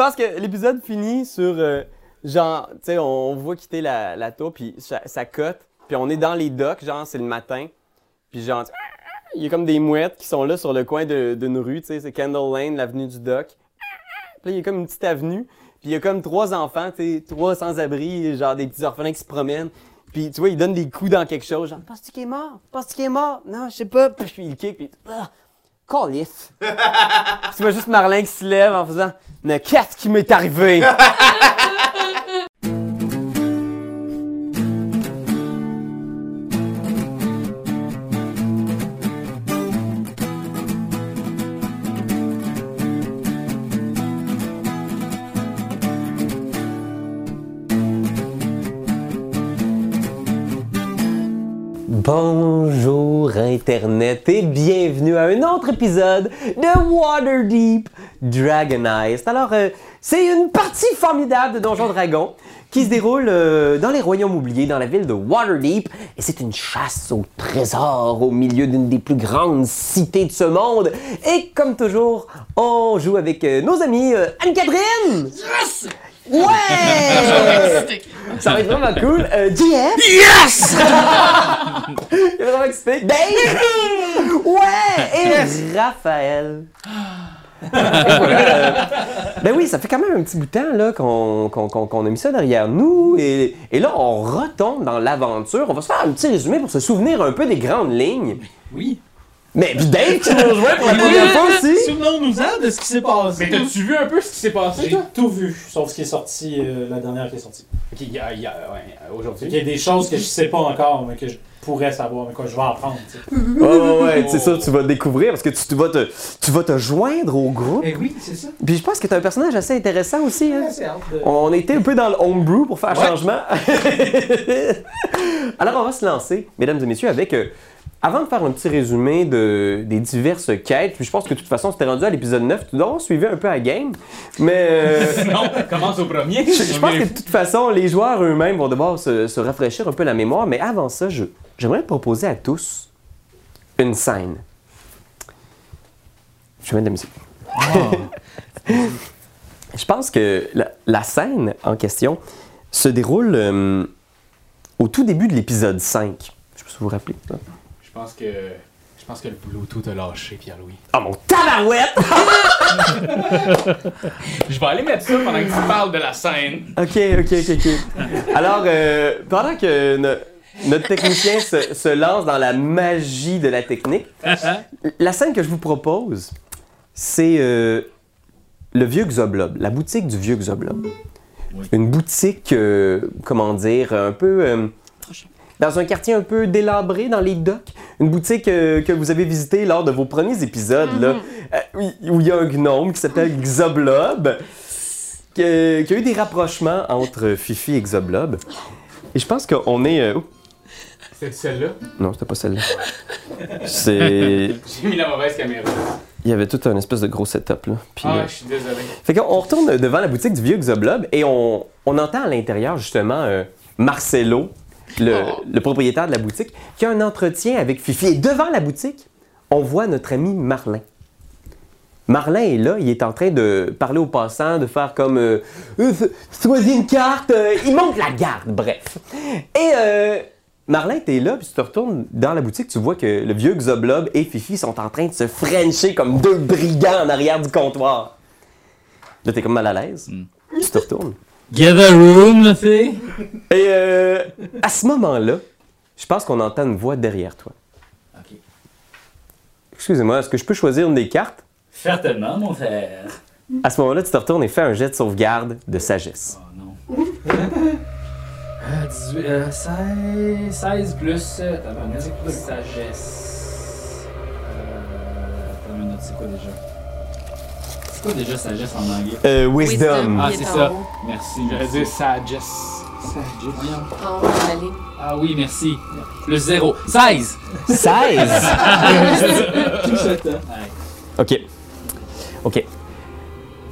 pense que l'épisode finit sur. euh, genre, tu sais, on voit quitter la, la tour, puis ça, cote. Puis on est dans les docks, genre, c'est le matin. Puis genre, il y a comme des mouettes qui sont là sur le coin d'une rue, tu sais, c'est Candle Lane, l'avenue du dock. Puis là, il y a comme une petite avenue. Puis il y a comme trois enfants, tu sais, trois sans-abri, genre des petits orphelins qui se promènent. Puis tu vois, ils donnent des coups dans quelque chose, genre, penses-tu qu'il est mort? Penses-tu qu'il est mort? Non, je sais pas. Puis il kick, puis. Ah, Calif. Tu vois juste Marlin qui se lève en faisant Mais qu'est-ce qui m'est arrivé? Bonjour Internet et bienvenue à un autre épisode de Waterdeep Dragon Heist. Alors, euh, c'est une partie formidable de Donjon Dragon qui se déroule euh, dans les royaumes oubliés, dans la ville de Waterdeep. Et c'est une chasse au trésor au milieu d'une des plus grandes cités de ce monde. Et comme toujours, on joue avec euh, nos amis Anne-Catherine! Ouais! Ça va être vraiment cool. Euh, JF? Yes! Il est vraiment excité. Dave! Ouais! Et Raphaël. Et voilà, ben oui, ça fait quand même un petit bout de temps là, qu'on qu'on- qu'on- qu'on a mis ça derrière nous. Et, et là, on retombe dans l'aventure. On va se faire un petit résumé pour se souvenir un peu des grandes lignes. Oui. Mais Dave qui nous rejoint pour la première fois aussi. De ce qui s'est passé. Mais t'as-tu vu un peu ce qui s'est passé, J'ai toi? tout vu, sauf ce qui est sorti, euh, la dernière qui est sortie. Ok, il y a, il y a- ouais, Il y a des choses que je sais pas encore, mais que je pourrais savoir, mais que je vais apprendre. tu sais. Ouais, ouais, ouais, c'est ça, tu vas découvrir parce que tu, tu vas te, tu vas te joindre au groupe. Eh oui, c'est ça. Puis je pense que tu un personnage assez intéressant aussi. Hein? C'est hâte de- On était un peu dans le homebrew pour faire Ouais. changement. Alors, on va se lancer, mesdames et messieurs, avec. euh, avant de faire un petit résumé de, des diverses quêtes, puis je pense que de toute façon, c'était rendu à l'épisode 9, tu dois avoir suivi un peu à game. Mais euh, Non, commence au premier. je, je pense que de toute façon, les joueurs eux-mêmes vont devoir se, se rafraîchir un peu la mémoire. Mais avant ça, je- j'aimerais proposer à tous une scène. Je vais mettre de la musique. Je pense que la, la scène en question se déroule euh, au tout début de l'épisode 5. Je sais pas si vous vous rappelez. Je pense que. Je pense que le Bluetooth a lâché, Pierre-Louis. Oh mon tabarouette! Je vais aller mettre ça pendant que tu parles de la scène. ok, ok, ok, ok. Alors, euh, pendant que no- notre technicien se, se lance dans la magie de la technique, la scène que je vous propose, c'est euh, le vieux Xoblob, la boutique du vieux Xoblob. Une boutique, euh, comment dire, un peu. Euh, dans un quartier un peu délabré dans les docks. Une boutique euh, que vous avez visitée lors de vos premiers épisodes, là, euh, oui, où il y a un gnome qui s'appelle Xoblob, qui, a- qui a eu des rapprochements entre Fifi et Xoblob. Et je pense qu'on est. euh, C'est celle-là? non, c'était pas celle-là. C'est. J'ai mis la mauvaise caméra. Il y avait tout un espèce de gros setup, là. Puis, Ah, euh, je suis désolé. fait qu'on retourne devant la boutique du vieux Xoblob et on, on entend à l'intérieur justement euh, Marcelo, le, Oh. le propriétaire de la boutique, qui a un entretien avec Fifi. Et devant la boutique, on voit notre ami Marlin. Marlin est là, il est en train de parler aux passants, de faire comme euh, Euh, choisis une carte, euh, il monte la garde, bref. Et euh, Marlin, t'es là, puis tu te retournes dans la boutique, tu vois que le vieux Xoblob et Fifi sont en train de se frencher comme deux brigands en arrière du comptoir. Là, t'es comme mal à l'aise. Tu te retournes. Give a room, la fille. Et euh, à ce moment-là, je pense qu'on entend une voix derrière toi. Ok. Excusez-moi, est-ce que je peux choisir une des cartes? Certainement, mon frère. À ce moment-là, tu te retournes et fais un jet de sauvegarde de sagesse. Oh non. Euh, 18, euh, 16, 16 plus. Euh, attends, une minute, plus sagesse. Euh, attends une minute, c'est quoi déjà? C'est quoi déjà sagesse en anglais? Euh, wisdom. Ah, c'est ça. Merci. J'allais merci. dire Sagesse. Ah oui, merci. Plus 0. 16! 16! OK. OK.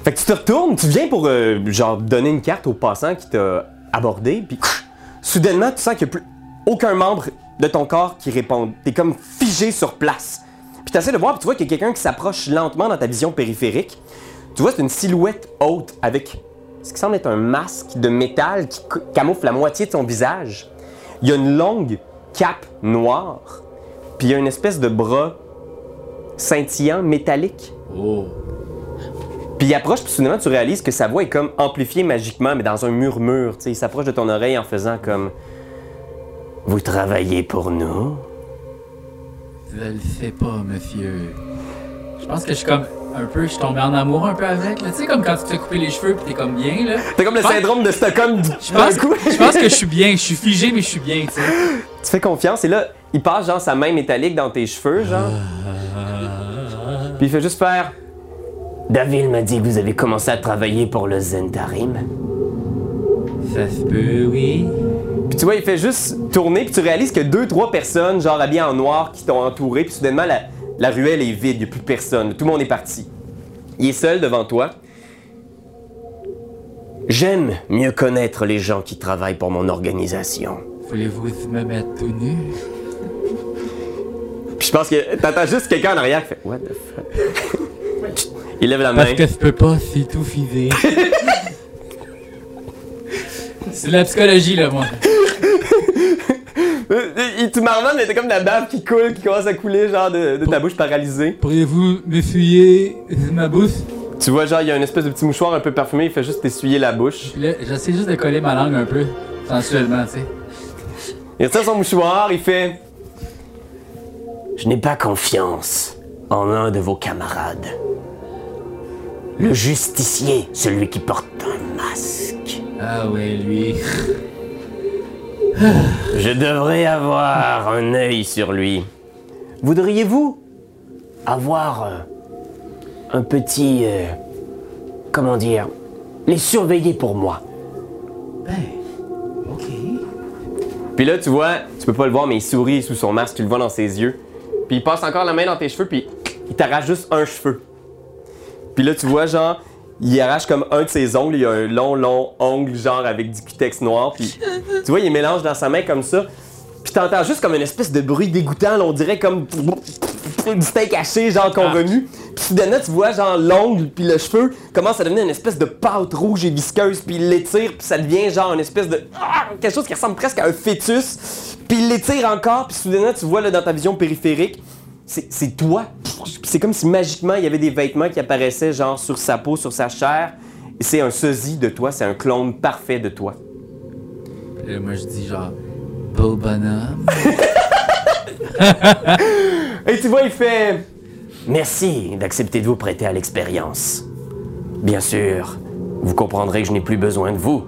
Fait que tu te retournes, tu viens pour, euh, genre, donner une carte au passant qui t'a abordé, puis soudainement, tu sens qu'il n'y a plus aucun membre de ton corps qui répond. T'es comme figé sur place. Puis tu essaies de voir, puis tu vois qu'il y a quelqu'un qui s'approche lentement dans ta vision périphérique. Tu vois, c'est une silhouette haute avec ce qui semble être un masque de métal qui camoufle la moitié de son visage. Il y a une longue cape noire, puis il y a une espèce de bras scintillant, métallique. Oh. Puis il approche, puis soudainement, tu réalises que sa voix est comme amplifiée magiquement, mais dans un murmure. Sais, il s'approche de ton oreille en faisant comme Vous travaillez pour nous? Je le sais pas, monsieur. Je pense que je suis comme un peu, je suis tombé en amour un peu avec. Tu sais, comme quand tu te fais couper les cheveux pis t'es comme bien, là. T'as comme le pense- syndrome de Stockholm du Je pense, coup. je pense que je suis bien, je suis figé, mais je suis bien, tu sais. Tu fais confiance et là, il passe genre sa main métallique dans tes cheveux, genre. Puis il fait juste faire. David m'a dit que vous avez commencé à travailler pour le Zentarim. Ça se peut, oui. Puis tu vois, il fait juste tourner, puis tu réalises que deux, trois personnes, genre habillées en noir, qui t'ont entouré, puis soudainement, la, la ruelle est vide, il n'y a plus personne. Tout le monde est parti. Il est seul devant toi. J'aime mieux connaître les gens qui travaillent pour mon organisation. Voulez-vous me mettre tout nu? Puis je pense que t'entends juste quelqu'un en arrière qui fait What the fuck? il lève la main. Parce que je peux pas, c'est tout fisé. c'est de la psychologie, là, moi. Euh, il- tu marmonnes, mais t'as comme de la bave qui coule, qui commence à couler, genre de, de ta bouche paralysée. Pourriez-vous m'essuyer ma bouche? Tu vois, genre, il y a une espèce de petit mouchoir un peu parfumé, il fait juste t'essuyer la bouche. J'essaie juste de coller ma langue un peu, sensuellement, tu sais. Il retire son mouchoir, il fait Je n'ai pas confiance en un de vos camarades. Le justicier, celui qui porte un masque. Ah ouais, lui. Je devrais avoir un œil sur lui. Voudriez-vous avoir euh, un petit... euh, comment dire Les surveiller pour moi? Ben, ok. Puis là, tu vois, tu peux pas le voir, mais il sourit sous son masque, tu le vois dans ses yeux. Puis il passe encore la main dans tes cheveux, puis il t'arrache juste un cheveu. Puis là, tu vois, genre, il arrache comme un de ses ongles, il y a un long, long ongle, genre, avec du cutex noir, puis tu vois, il mélange dans sa main comme ça. Puis t'entends juste comme une espèce de bruit dégoûtant, là, on dirait comme du steak haché, genre, qu'on remue. Puis soudainement, tu vois, genre, l'ongle, puis le cheveu commence à devenir une espèce de pâte rouge et visqueuse, puis il l'étire, puis ça devient, genre, une espèce de... Ah! quelque chose qui ressemble presque à un fœtus. Puis il l'étire encore, puis soudainement, tu vois, là, dans ta vision périphérique, c'est toi. C'est comme si magiquement, il y avait des vêtements qui apparaissaient, genre, sur sa peau, sur sa chair. C'est un sosie de toi, c'est un clone parfait de toi. Là, moi, je dis genre, beau bonhomme. Et tu vois, il fait Merci d'accepter de vous prêter à l'expérience. Bien sûr, vous comprendrez que je n'ai plus besoin de vous.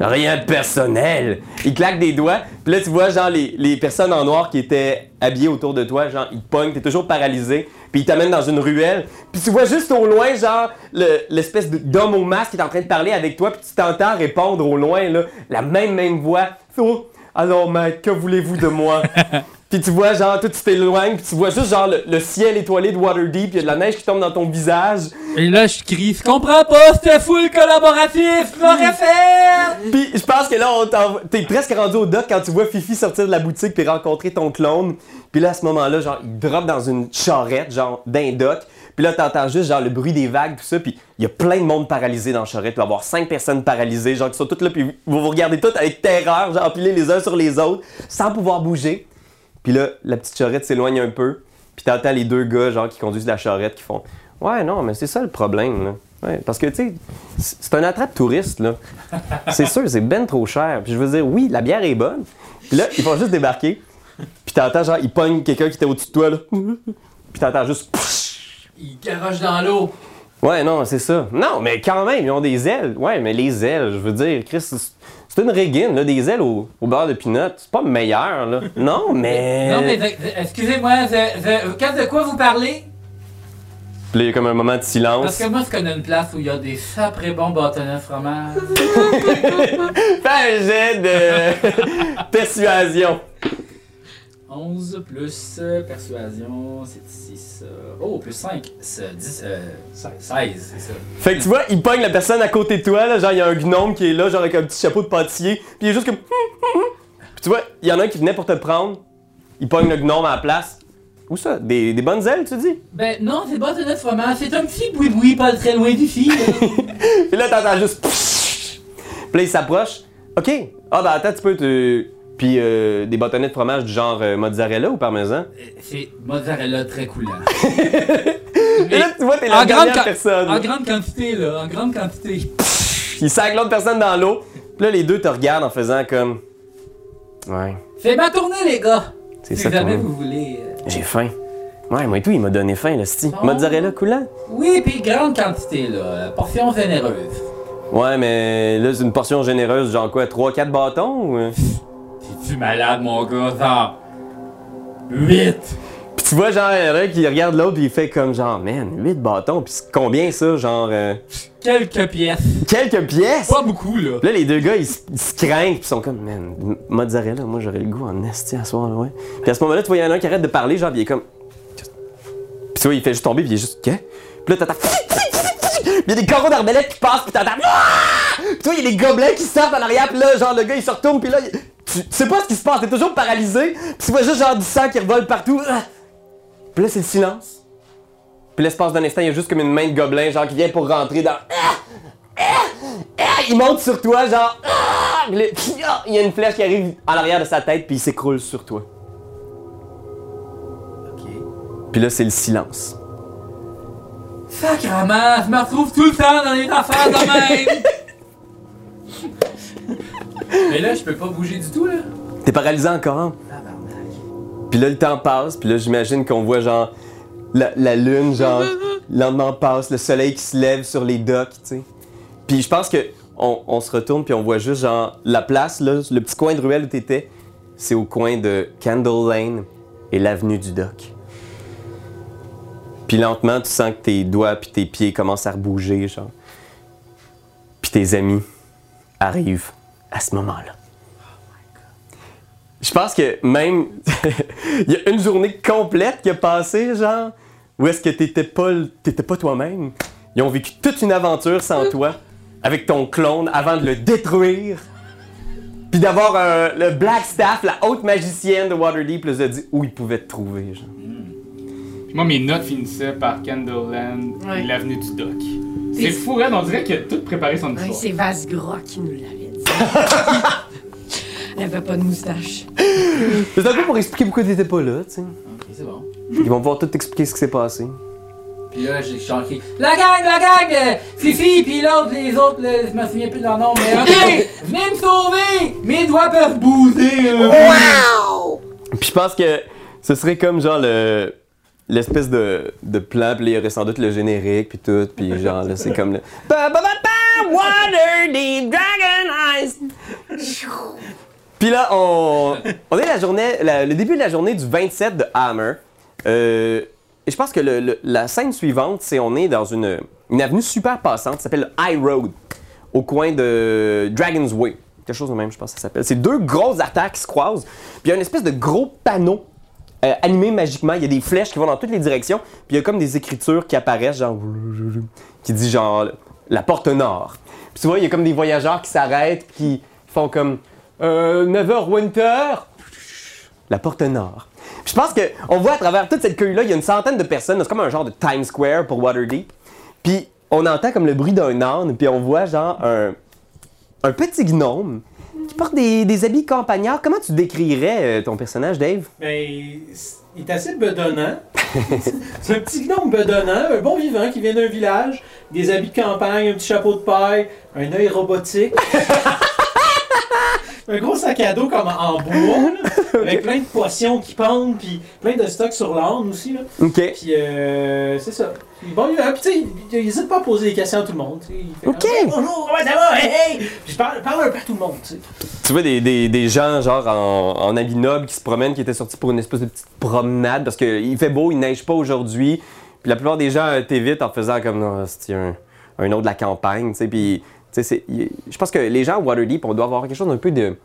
Rien de personnel. Il claque des doigts, puis là tu vois genre les, personnes en noir qui étaient habillées autour de toi, genre ils pognent, t'es toujours paralysé, puis ils t'amènent dans une ruelle, puis tu vois juste au loin genre le- l'espèce d'homme au masque qui est en train de parler avec toi, puis tu t'entends répondre au loin là, la même même voix. Oh, alors maître, que voulez-vous de moi? Puis tu vois, genre, tout tu t'éloignes, puis tu vois juste, genre, le, le ciel étoilé de Waterdeep, il y a de la neige qui tombe dans ton visage. Et là, je crie, je comprends pas, c'était full collaboratif, je m'aurais fait! Puis je pense que là, on t'es presque rendu au dock quand tu vois Fifi sortir de la boutique puis rencontrer ton clone. Puis là, à ce moment-là, genre, il drop dans une charrette, genre, d'un dock. Puis là, t'entends juste, genre, le bruit des vagues, tout ça. Puis il y a plein de monde paralysé dans la charrette. Il va y avoir cinq personnes paralysées, genre, qui sont toutes là, puis vous vous regardez toutes avec terreur, genre, empilés les uns sur les autres, sans pouvoir bouger. Puis là, la petite charrette s'éloigne un peu. Puis t'entends les deux gars, genre, qui conduisent la charrette, qui font Ouais, non, mais c'est ça le problème. Ouais, parce que, tu sais, c'est c'est un attrape touriste, là. C'est sûr, c'est ben trop cher. Puis je veux dire, oui, la bière est bonne. Puis là, ils vont juste débarquer. Puis t'entends, genre, ils pognent quelqu'un qui était au-dessus de toi, là. Puis t'entends juste. Il garoche dans l'eau. Ouais, non, c'est ça. Non, mais quand même, ils ont des ailes. Ouais, mais les ailes, je veux dire, Chris, c'est- une régine, là, des ailes au, au beurre de pinot. C'est pas meilleur, là. Non, mais. Non, mais excusez-moi, de, quoi vous parlez? Puis il y a comme un moment de silence. Parce que moi, je connais une place où il y a des saprés bons bâtonnets de fromage. Fais un jet de persuasion. 11 plus euh, persuasion, c'est 6. oh, plus 5, c'est 10, euh, 16, c'est ça. Fait que tu vois, il pogne la personne à côté de toi, là, genre il y a un gnome qui est là, genre avec un petit chapeau de pâtissier, puis il est juste comme. Puis tu vois, il y en a un qui venait pour te prendre, il pogne le gnome à la place, Où ça? Des, des bonnes ailes, tu dis? Ben non, c'est pas de notre fromage, c'est un petit boui-boui pas très loin d'ici. Puis là, t'entends juste. Puis là, il s'approche. OK. Ah, ben attends, tu peux te. Puis euh, des bâtonnets de fromage du genre euh, mozzarella ou parmesan? c'est mozzarella très coulant. Et là, tu vois, t'es la grande, dernière qua- personne. en grande quantité, là, en grande quantité. Il sac l'autre personne dans l'eau. Puis là, les deux te regardent en faisant comme. Ouais, Fais ma tournée, les gars! c'est Si ça. jamais vous voulez. euh, J'ai faim. Ouais, moi et tout, il m'a donné faim, là, sti. Bon. Mozzarella coulant? Oui, puis grande quantité, là. Portion généreuse. Ouais, mais là, c'est une portion généreuse, genre quoi, 3-4 bâtons ou? T'es-tu malade, mon gars? Genre. 8! Puis tu vois, genre, il y en a un qui regarde l'autre, puis il fait comme genre, man, 8 bâtons, puis c'est combien ça, genre. euh, Quelques pièces. quelques pièces! Pas beaucoup, là. Là, les deux gars, ils, s- ils se craignent, puis ils sont comme, man, m- mozzarella, moi j'aurais le goût en esti à soir, là, ouais. Puis à ce moment-là, tu vois, il y en a un qui arrête de parler, genre, puis il est comme. Puis tu vois, il fait juste tomber, puis il est juste, qu'est? Puis là, t'entends. Puis il y a des carreaux d'arbalète qui passent, puis t'entends. Ah! Puis tu vois, il y a des gobelets qui sortent en arrière, puis là, genre, le gars, il se retourne, puis là, il- tu, sais pas ce qui se passe, t'es toujours paralysé, puis tu vois juste, genre, du sang qui revole partout. Ah! Puis là, c'est le silence. Puis l'espace d'un instant, il y a juste comme une main de gobelin, genre, qui vient pour rentrer dans. Ah! Ah! Il monte sur toi, genre. Il y a une flèche qui arrive en arrière de sa tête, puis il s'écroule sur toi. Ok. Puis là, c'est le silence. Sacrement, je me retrouve tout le temps dans les affaires de même! Mais là, je peux pas bouger du tout, là. T'es paralysé encore. hein? Puis là, le temps passe, puis là, j'imagine qu'on voit, genre, la, la lune, genre, le lendemain passe, le soleil qui se lève sur les docks, tu sais. Puis je pense que on, on se retourne, puis on voit juste, genre, la place, là, le petit coin de ruelle où t'étais, c'est au coin de Candle Lane et l'avenue du dock. Puis lentement, tu sens que tes doigts puis tes pieds commencent à rebouger, genre. Puis tes amis arrivent à ce moment-là. Je pense que même. Il y a une journée complète qui a passé, genre, où est-ce que t'étais pas, pas toi-même? Ils ont vécu toute une aventure sans toi, avec ton clone, avant de le détruire. Puis d'avoir euh, le Black Staff, la haute magicienne de Waterdeep, les a dit où ils pouvaient te trouver, genre. Puis moi, mes notes finissaient par Candleland Ouais. et l'avenue du Dock. C'est- fou, Red, on dirait qu'il a tout préparé son Ouais, histoire. c'est Vasgra qui nous l'avait. Elle avait pas de moustache. C'est un peu pour expliquer pourquoi t'étais pas là, tu sais. Ok, c'est bon. Ils vont pouvoir tout t'expliquer ce qui s'est passé. Puis là, j'ai chanté La gang, la gang! euh, Fifi, puis l'autre, les autres, là, je me souviens plus de leur nom, mais ok! Venez me sauver! Mes doigts peuvent bouger! euh. Puis je pense que ce serait comme genre le l'espèce de, de plan, puis là, il y aurait sans doute le générique, puis tout, puis genre là, c'est comme le... Ba, ba, ba, ba, Waterdeep Dragon Eyes! Puis là, on, est la journée, le début de la journée du 27 de Hammer. Euh, et je pense que le- la scène suivante, c'est on est dans une, avenue super passante qui s'appelle le High Road, au coin de Dragon's Way. Quelque chose de même, je pense que ça s'appelle. C'est deux grosses artères qui se croisent, puis il y a une espèce de gros panneau euh, animé magiquement. Il y a des flèches qui vont dans toutes les directions, puis il y a comme des écritures qui apparaissent, genre, qui dit genre la porte nord. Puis tu vois, il y a comme des voyageurs qui s'arrêtent, qui font comme euh, 9h Winter, la porte nord. Puis je pense qu'on voit à travers toute cette queue-là, il y a une centaine de personnes. C'est comme un genre de Times Square pour Waterdeep. Puis on entend comme le bruit d'un âne, puis on voit genre un, un petit gnome qui porte des, des habits campagnards. Comment tu décrirais euh, ton personnage, Dave? Ben, il est assez bedonnant. c'est un petit gnome bedonnant, un bon vivant qui vient d'un village, des habits de campagne, un petit chapeau de paille, un œil robotique. un gros sac à dos comme en bois, là, avec plein de potions qui pendent, puis plein de stocks sur l'âne aussi. Là. OK. Puis euh, c'est ça. Puis Bon, il, puis tu sais, il n'hésite pas à poser des questions à tout le monde. tu sais. Il fait Ok. bonjour, comment ça va? Hey, hey! Puis je parle, parle un peu à tout le monde. tu sais. Tu vois des, des, des gens genre en, en habits nobles qui se promènent, qui étaient sortis pour une espèce de petite promenade parce qu'il fait beau, il neige pas aujourd'hui. Puis la plupart des gens euh, t'évitent en faisant comme non, c'est un, un autre de la campagne, tu sais. Puis tu sais, c'est- je pense que les gens à Waterdeep, on doit avoir quelque chose d'un peu de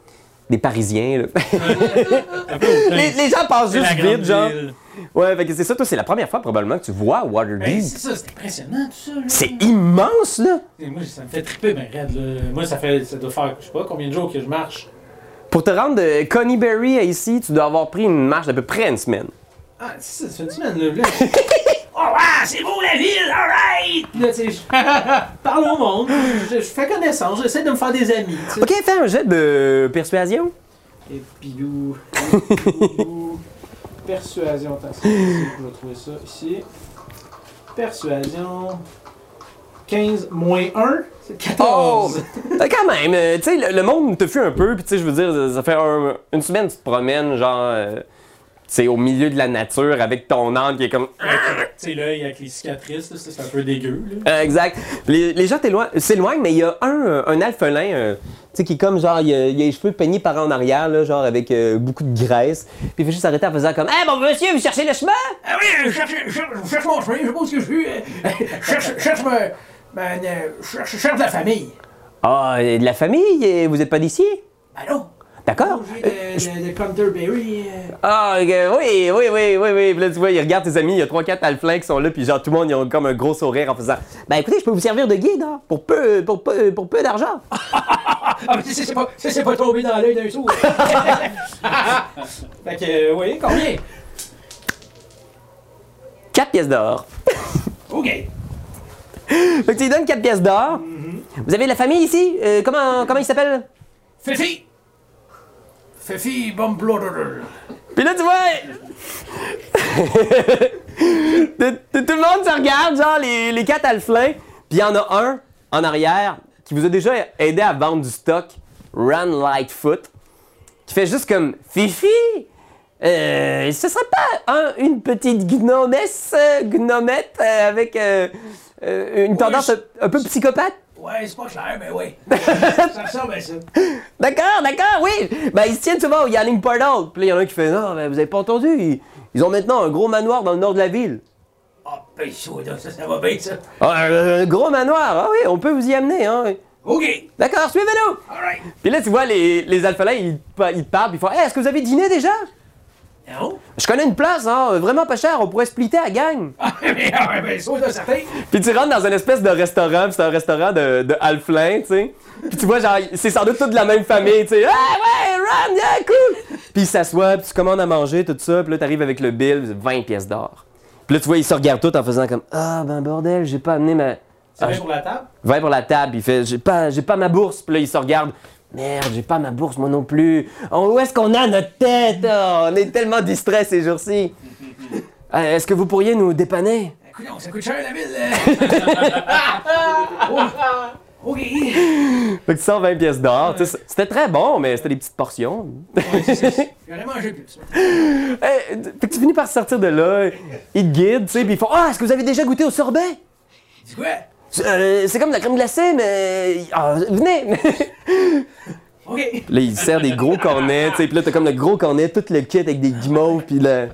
des Parisiens. là. Les, les gens passent juste vite, genre. ville. Ouais, fait que c'est ça, toi, c'est la première fois probablement que tu vois Ben, Waterdeep. c'est ça, c'est impressionnant tout ça. là. c'est immense, là. Et Moi, ça me fait triper, ben raide, là. Moi, ça fait, ça doit faire, je sais pas combien de jours que je marche. Pour te rendre de Coneyberry à ici, tu dois avoir pris une marche d'à peu près une semaine. Ah, c'est ça, ça fait une semaine, là. oh, ah, c'est beau la ville, alright! Là, tu sais, je parle au monde, je, je fais connaissance, j'essaie de me faire des amis. Ok, fais un jet de persuasion. Et pilou. Persuasion. Attends, c'est ici, je vais trouver ça ici. Persuasion. 15 moins 1, c'est 14. Euh, quand même, euh, tu sais, le, le monde te fuit un peu, puis tu sais, je veux dire, ça fait un- une semaine que tu te promènes, genre, euh, c'est au milieu de la nature avec ton âne qui est comme. Tu sais, l'œil avec les cicatrices, là, ça, c'est un peu dégueu. Là. Euh, exact. Les, les gens t'éloignent- s'éloignent, mais il y a un, un alphelin, euh, tu sais, qui est comme genre, il a, il a les cheveux peignés par en arrière, là, genre avec euh, beaucoup de graisse. Puis il fait juste arrêter en faisant comme Hey, bon monsieur, vous cherchez le chemin? Ah oui, cherche, cherche, cherche mon chemin, je sais pas où je suis. euh, cherche, cherche, ma- ma- euh, cherche, cherche la famille. Ah, de la famille, vous êtes pas d'ici? Ben non. D'accord. Canterbury. euh. Ah, oui, oui, oui, oui, oui. Puis là, tu vois, il regarde tes amis, il y a 3-4 alflins qui sont là, puis genre, tout le monde, ils ont comme un gros sourire en faisant Ben écoutez, je peux vous servir de guide, hein, pour peu, pour peu, pour peu d'argent. Ah, mais c'est c'est pas, c'est pas tombé dans l'œil d'un sourd. fait que, euh, oui, combien? 4 pièces d'or. OK. Fait que tu lui donnes 4 pièces d'or. Vous avez de la famille ici? Euh, comment, comment il s'appelle? Fifi! Fifi Bumbloder. Puis là, tu vois. tout, le monde se regarde, genre les, les quatre alflins. Puis il y en a un en arrière qui vous a déjà aidé à vendre du stock, Run Lightfoot, qui fait juste comme Fifi! Euh, ce serait pas un- une petite gnomesse, euh, gnomette euh, avec euh, une tendance je- un, un peu psychopathe? Ouais, c'est pas clair, mais oui. ça ressemble à ça. D'accord, d'accord, oui. Ben, ils se tiennent souvent au Yanning Portal. Puis là, il y en a un qui fait Non, ben, vous avez pas entendu. Ils, ils ont maintenant un gros manoir dans le nord de la ville. Ah, ben, ça, ça, va bien, ça. Ah, un, un gros manoir. Ah oui, on peut vous y amener. Hein. OK. D'accord, suivez-nous. Alright. Puis là, tu vois, les, les alphalins, ils, ils parlent. Puis ils font Hey, est-ce que vous avez dîné déjà? Non? Je connais une place, hein, vraiment pas cher. On pourrait splitter à gang. Ah, mais, ah, ben, ça, certain. Puis tu rentres dans une espèce de restaurant. C'est un restaurant de, de alphelins, tu sais. Puis tu vois, genre, c'est sans doute toute de la même famille, tu sais. Ah ouais, Ron, yeah, cool. Puis ils s'assoient, puis tu commandes à manger, tout ça. Puis là, t'arrives avec le bill, 20 pièces d'or. Puis là, tu vois, ils se regardent tous en faisant comme Ah, ben bordel, j'ai pas amené ma. C'est Ah, bien pour la table? 20 pour la table, il fait j'ai pas j'ai pas ma bourse. Puis là il se regarde Merde, j'ai pas ma bourse moi non plus. Oh, où est-ce qu'on a notre tête? Oh, On est tellement distrait ces jours-ci. Euh, est-ce que vous pourriez nous dépanner? Écoute, ça coûte cher, la ville. euh. Oh, OK. Fait que tu sors 20 pièces d'or. Tu sais, C'était très bon, mais c'était des petites portions. J'aurais mangé plus. Fait que tu finis par sortir de là, ils te guident, tu sais, puis ils font Ah, est-ce que vous avez déjà goûté au sorbet C'est quoi? Euh, C'est comme de la crème glacée, mais. Ah, venez OK. Là, il sert des gros cornets, tu sais, puis là, t'as comme le gros cornet, tout le kit avec des guimauves, puis le.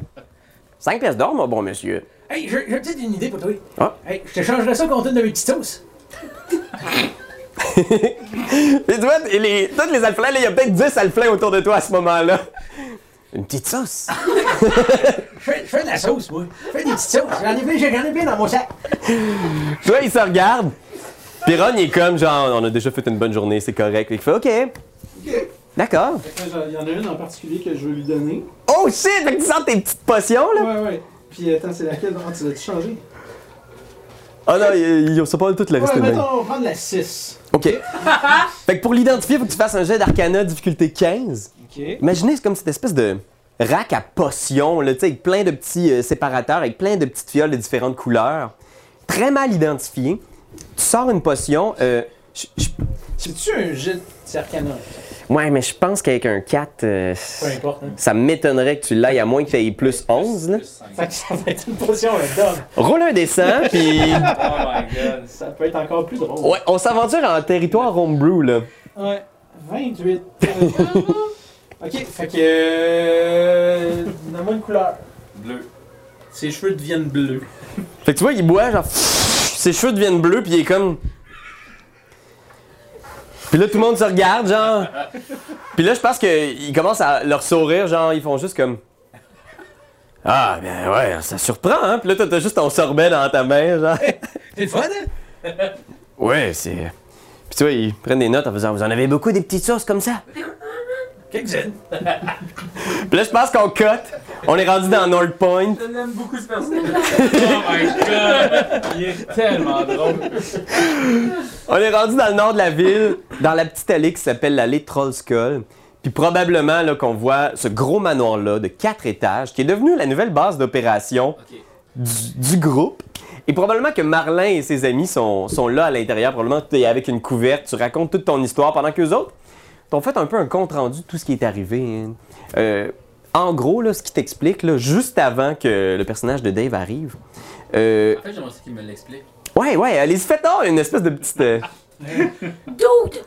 5 pièces d'or, mon bon monsieur. Hey, j'ai peut-être une idée pour toi. Ah. Hey, je te changerais ça contre une de mes petites sauces. Et tu vois, les, tous les là, il y a peut-être 10 alflins autour de toi à ce moment-là. Une petite sauce. Je fais, je fais de la sauce, moi. Je fais des petites sauces. J'en ai bien, j'en ai bien dans mon sac. Tu vois, il se regarde. Puis Ron, il est comme genre, on a déjà fait une bonne journée, c'est correct. Il fait OK. D'accord. Il y en a une en particulier que je veux lui donner. Oh shit! Fait que tu sens tes petites potions, là? Ouais, ouais. Puis attends, c'est laquelle? Ah, tu l'as-tu changé? Oh non, il, ça pas tout le Ouais, reste de même. mettons, on va prendre la 6. OK. fait que pour l'identifier, faut que tu fasses un jet d'arcana difficulté 15. Imaginez, c'est comme cette espèce de rack à potions, là, tu sais, avec plein de petits euh, séparateurs, avec plein de petites fioles de différentes couleurs. Très mal identifié. Tu sors une potion. Euh, C'est-tu un jet d'arcana? ouais, mais je pense qu'avec un 4, euh, Peu importe, hein. ça m'étonnerait que tu l'ailles, à moins que tu aies plus 11. Là. Fait que ça va être une potion d'homme. Roule un dessin, puis... Oh my god. Ça peut être encore plus drôle. Ouais, on s'aventure en territoire homebrew, là. Ouais. 28. Ok, fait que. Euh, Donne-moi une couleur. Bleu. Ses cheveux deviennent bleus. Fait que tu vois, il boit, genre, ses cheveux deviennent bleus, puis il est comme. Puis là, tout le monde se regarde, genre. Puis là, je pense qu'ils commencent à leur sourire, genre, ils font juste comme. Ah, ben ouais, ça surprend, hein. Puis là, t'as juste ton sorbet dans ta main, genre. C'est le fun, hein? Ouais, c'est. Puis tu vois, ils prennent des notes en faisant Vous en avez beaucoup des petites sauces comme ça? Quelques-unes. Puis là, je pense qu'on cut. On est rendu dans North Point. Je l'aime beaucoup ce personnage. Oh my god! Il est tellement drôle. On est rendu dans le nord de la ville, dans la petite allée qui s'appelle l'allée Trollskull. Puis probablement là, qu'on voit ce gros manoir-là de quatre étages qui est devenu la nouvelle base d'opération du groupe. Et probablement que Marlin et ses amis sont, sont là à l'intérieur. Probablement que tu es avec une couverte, tu racontes toute ton histoire pendant que les autres t'ont fait un peu un compte rendu de tout ce qui est arrivé. hein. Euh, en gros, là, ce qui t'explique, là, juste avant que le personnage de Dave arrive. euh, En fait, j'aimerais aussi qu'il me l'explique. ouais, ouais, allez-y, faites une espèce de petite. euh, Dude!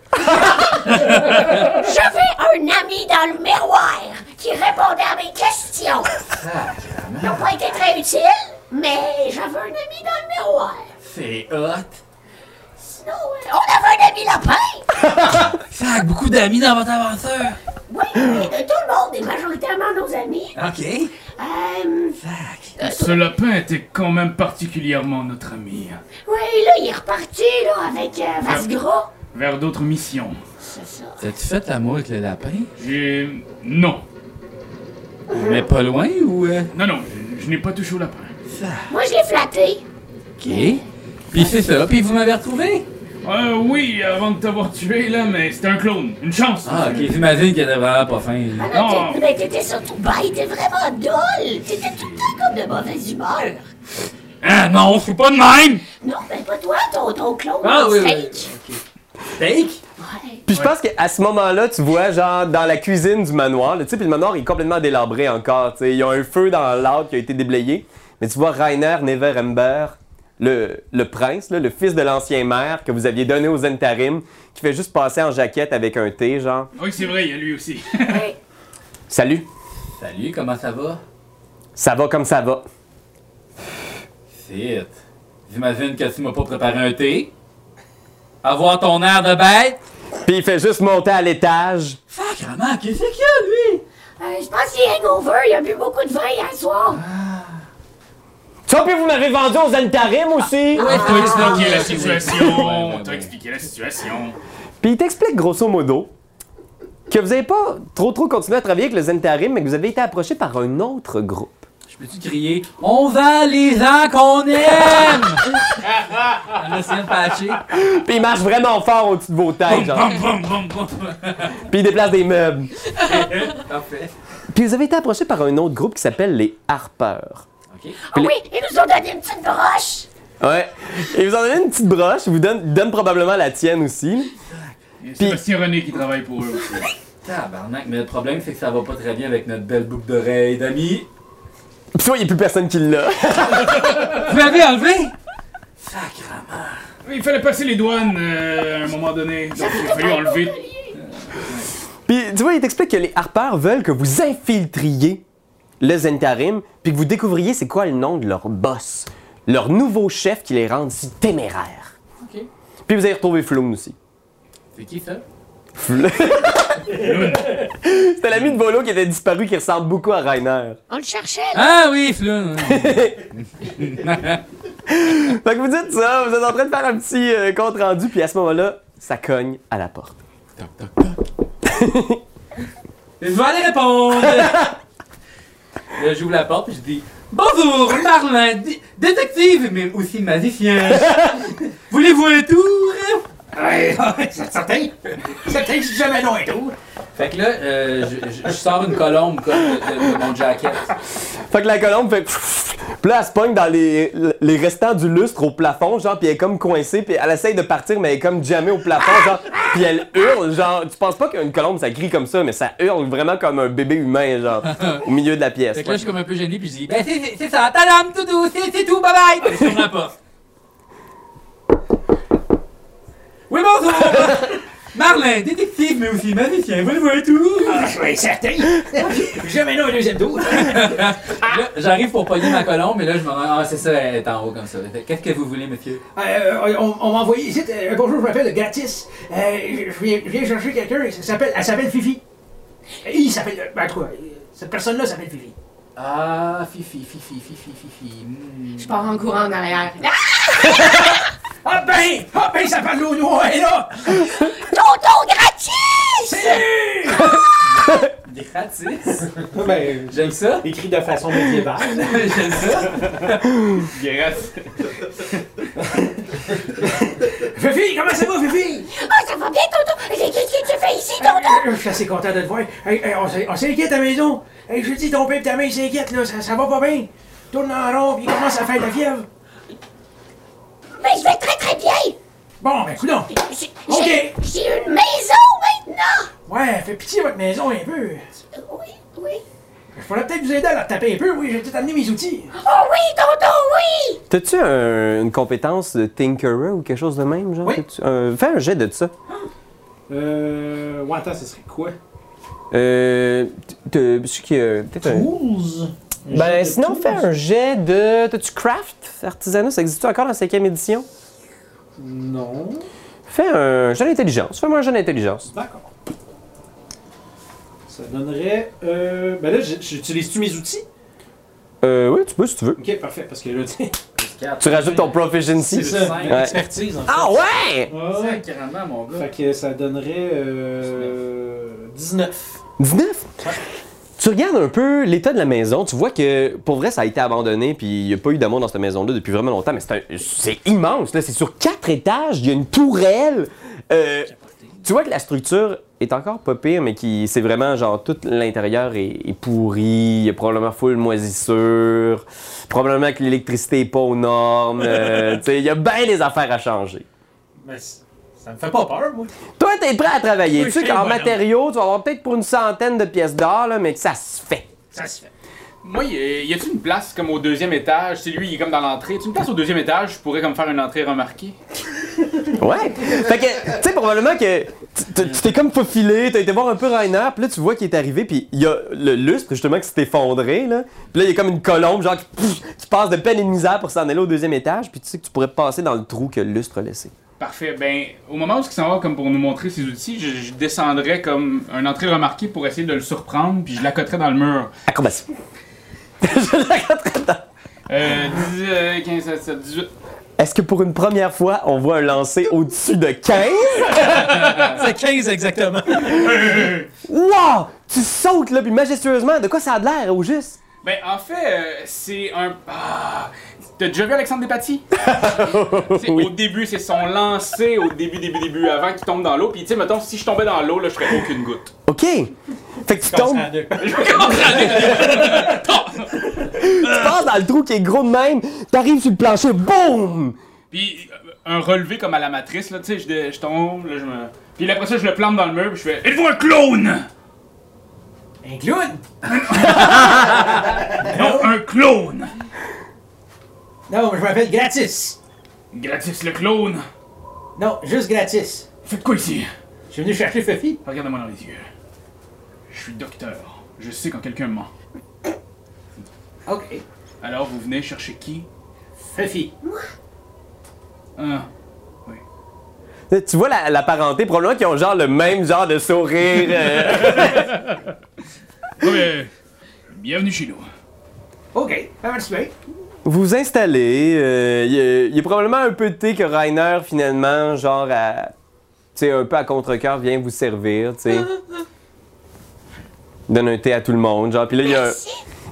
J'avais un ami dans le miroir qui répondait à mes questions. Il n'a pas été très utile, mais j'avais un ami dans le miroir. C'est hot. Sinon, euh, on avait un ami lapin. Sac, beaucoup d'amis dans votre aventure. Oui, oui, de tout le monde, et majoritairement nos amis. Ok. Euh, Sac. Ce lapin était quand même particulièrement notre ami. oui, là, il est reparti, là, avec euh, Vasgras. Vers d'autres missions. C'est ça. T'as-tu fait l'amour avec le lapin? J'ai. Non. Mais pas loin ou. euh? Non, non, je, je n'ai pas touché au lapin. Moi, je l'ai flatté. Ok. Puis c'est ça, puis vous m'avez retrouvé? Euh, oui, avant de t'avoir tué, là, mais c'était un clone. Une chance. Ah, ok, j'imagine qu'elle était vraiment pas fin. Ah Non. mais t'étais surtout bête, t'es vraiment dole. T'étais tout le temps comme de mauvaise humeur. Ah non, c'est pas de même! Non, mais pas toi, ton, ton clone, Ah, oui. Steak? Ouais. Puis je pense qu'à ce moment-là, tu vois, genre, dans la cuisine du manoir, là, tu sais, puis le manoir est complètement délabré encore, tu sais. Il y a un feu dans l'âtre qui a été déblayé. Mais tu vois Rainer Neverember, le, le prince, là, le fils de l'ancien maire que vous aviez donné aux Zentarim, qui fait juste passer en jaquette avec un thé, genre. Oui, c'est vrai, il y a lui aussi. Salut, Salut, comment ça va? ça va comme ça va. C'est. J'imagine que tu m'as pas préparé un thé. Avoir ton air de bête. Puis il fait juste monter à l'étage. Sacrement, qu'est-ce qu'il y a, lui? Euh, je pense qu'il est hangover, il a bu beaucoup de vin hier soir. Ça, puis vous m'avez vendu aux Zentarim aussi! On t'a expliqué la situation. On t'a expliqué la situation. Puis il t'explique grosso modo que vous n'avez pas trop trop continué à travailler avec le Zentarim, mais que vous avez été approché par un autre groupe. Je peux-tu crier On vend les gens qu'on aime! Puis il marche vraiment fort au-dessus de vos têtes, genre. Puis il déplace des meubles. Parfait. Puis vous avez été approché par un autre groupe qui s'appelle les Harpeurs. Ok. Ah oui, ils nous ont donné une petite broche. Ouais. Et vous en donnez une petite broche, ils vous donnent, ils donnent probablement la tienne aussi. Il y a Sébastien René qui travaille pour eux aussi. Tabarnak, mais le problème, c'est que ça va pas très bien avec notre belle boucle d'oreille d'amis. Puis toi, il n'y a plus personne qui l'a. Vous l'avez enlevé? Sacrement. Il fallait passer les douanes euh, à un moment donné. Donc il a fallu enlever. Puis tu vois, il t'explique que les Harpeurs veulent que vous infiltriez le Zentarim, puis que vous découvriez c'est quoi le nom de leur boss, leur nouveau chef qui les rend si téméraires. Ok. Puis vous avez retrouvé Floun aussi. C'est qui ça? Floun. C'était l'ami de Volo qui était disparu qui ressemble beaucoup à Rainer. On le cherchait, là. Ah oui, Flun. Fait que vous dites ça, vous êtes en train de faire un petit euh, compte rendu, puis à ce moment-là, ça cogne à la porte. toc, toc, toc. Je vais aller répondre. Là, j'ouvre la porte et je dis Bonjour, Marlin, dé- détective, mais aussi magicien. Voulez-vous un tour? Ouais, c'est certain. Certain que je dis jamais non et tout. Fait que là, euh, je, je- je sors une colombe comme de, de- de mon jacket. Fait que la colombe fait. Puis là, elle se pogne dans les, les restants du lustre au plafond, genre, puis elle est comme coincée, puis elle essaye de partir, mais elle est comme jamais au plafond, genre, puis elle hurle, genre, tu penses pas qu'une colombe ça crie comme ça, mais ça hurle vraiment comme un bébé humain, genre, au milieu de la pièce. Fait que là, je suis comme un peu gêné, puis je dis Ben, c'est- ça, tadam, tout doux, c'est c'est tout, bye bye! Je la porte. Oui, bonjour! Marlin, détective, mais aussi magicien, voulez-vous un tour? Ah, je suis certain. jamais non un deuxième tour. Là, J'arrive pour pogner ma colombe, mais là, je me rends. Ah, c'est ça, elle est en haut comme ça. Qu'est-ce que vous voulez, monsieur? Euh, on on m'a envoyé ici. euh, bonjour, je m'appelle Gratis. Euh, je, viens, je viens chercher quelqu'un. Elle s'appelle, elle s'appelle Fifi. Euh, Il s'appelle. Ben, en tout cas, euh, cette personne-là s'appelle Fifi. Ah, Fifi, Fifi, Fifi, Fifi. hmm. Je pars en courant en arrière. Ah ben! Ah ben, ça parle l'eau noire, là! Tonton gratis! Salut! gratis. Ben, J'aime ça. écrit de façon médiévale. J'aime ça. Grasse. Fifi, comment ça va, Fifi? Ah, ça va bien, Tonton? Qu'est-ce que tu fais ici, Tonton? Je suis assez content de te voir. Hey, hey, on s'in- on s'inquiète à la maison. Hey, je te dis, ton père et ta mère ils s'inquiètent, là. Ça, ça va pas bien. Tourne en rond, puis il commence à faire de la fièvre. Mais je vais très très bien. Bon, ben, coudonc. J'ai Ok. j'ai- une maison maintenant. Ouais, fait pitié votre maison un peu. Oui, oui. Je pourrais peut-être vous aider à la taper un peu, oui. J'ai peut-être amené mes outils. Oh oui, Tonton, oui. T'as-tu un- une compétence de tinkerer ou quelque chose de même, genre? Oui. Un- fais un jet de ça. Euh. Ouais, attends, ce serait quoi? Euh. T'as. c'est qui, euh, Peut-être un. Tools? Ben, sinon, fais un jet de. T'as-tu craft? Artisanat, ça existe encore dans la cinquième édition? Non. Fais un jet d'intelligence. Fais-moi un jet d'intelligence. D'accord. Ça donnerait. Euh. Ben là, j'utilise-tu mes outils? Euh, oui, tu peux si tu veux. Ok, parfait, parce que là, tu. Tu rajoutes ton proficiency. C'est ça, cinq. l'expertise en fait. Ah ouais! Ouais. Sacrément, mon gars. Fait que ça donnerait. Euh. 19. 19? Tu regardes un peu l'état de la maison, tu vois que pour vrai ça a été abandonné puis il n'y a pas eu d'amour dans cette maison-là depuis vraiment longtemps, mais c'est immense, là, c'est sur quatre étages, il y a une tourelle. Euh, tu vois que la structure est encore pas pire, mais qui c'est vraiment genre tout l'intérieur est, est pourri, il y a probablement full moisissure, probablement que l'électricité est pas aux normes, euh, il y a bien des affaires à changer. Mais c- ça me fait pas peur, moi. Toi, t'es prêt à travailler. Oui, tu sais qu'en matériaux, tu vas avoir peut-être pour une centaine de pièces d'or, là, mais que ça se fait. Ça se fait. Moi, y a- y a-tu une place comme au deuxième étage? C'est lui, il est comme dans l'entrée. A une place au deuxième étage? Je pourrais comme faire une entrée remarquée. Ouais. Fait que, tu sais, probablement que tu- tu tu t'es comme faufilé, t'as été voir un peu Rainer, puis là, tu vois qu'il est arrivé, puis il y a le lustre, justement, qui s'est effondré, là. Puis là, il y a comme une colombe, genre, qui, pff, qui passe de peine et de misère pour s'en aller au deuxième étage, puis tu sais que tu pourrais passer dans le trou que le lustre a laissé. Parfait. Ben, au moment où il s'en va comme pour nous montrer ses outils, je, je descendrais comme une entrée remarquée pour essayer de le surprendre, puis je l'accoterais dans le mur. Acrobatie. Je l'accoterais dans- Euh, 10, euh, 15, 17, 18. Est-ce que pour une première fois, on voit un lancer au-dessus de 15? C'est 15 exactement. Wow! Tu sautes, là, puis majestueusement, de quoi ça a de l'air, au juste? Ben, en fait, euh, c'est un. Ah, T'as déjà vu Alexandre Despatie? C'est Au début, c'est son lancer au début, début, début, avant qu'il tombe dans l'eau. Puis, tu sais, mettons, si je tombais dans l'eau, là, je ferais aucune goutte. OK. Fait que tu tombes, tu passes dans le trou qui est gros de même, t'arrives sur le plancher, boum! Puis, euh, un relevé comme à la matrice, là, tu sais, je, je tombe, là, je me. Puis après ça, je le plante dans le mur, puis je fais. Êtes-vous un clone? Un clown? Non, un clone! Non, je m'appelle Gratis. Gratis le clone! Non, juste Gratis. Faites quoi ici? Je suis venu chercher Fifi. Regardez-moi dans les yeux. Je suis docteur. Je sais quand quelqu'un ment. Ok. Alors, vous venez chercher qui? Fifi. Ah. Tu vois la, la parenté, probablement qu'ils ont genre le même genre de sourire. euh. Ouais, mais, bienvenue chez nous. Ok, ça va super. Vous vous installez, euh, il y, a- il y a probablement un peu de thé que Rainer, finalement, genre à. Tu sais, un peu à contre-cœur, vient vous servir, tu sais. Donne un thé à tout le monde, genre. Puis là, il y a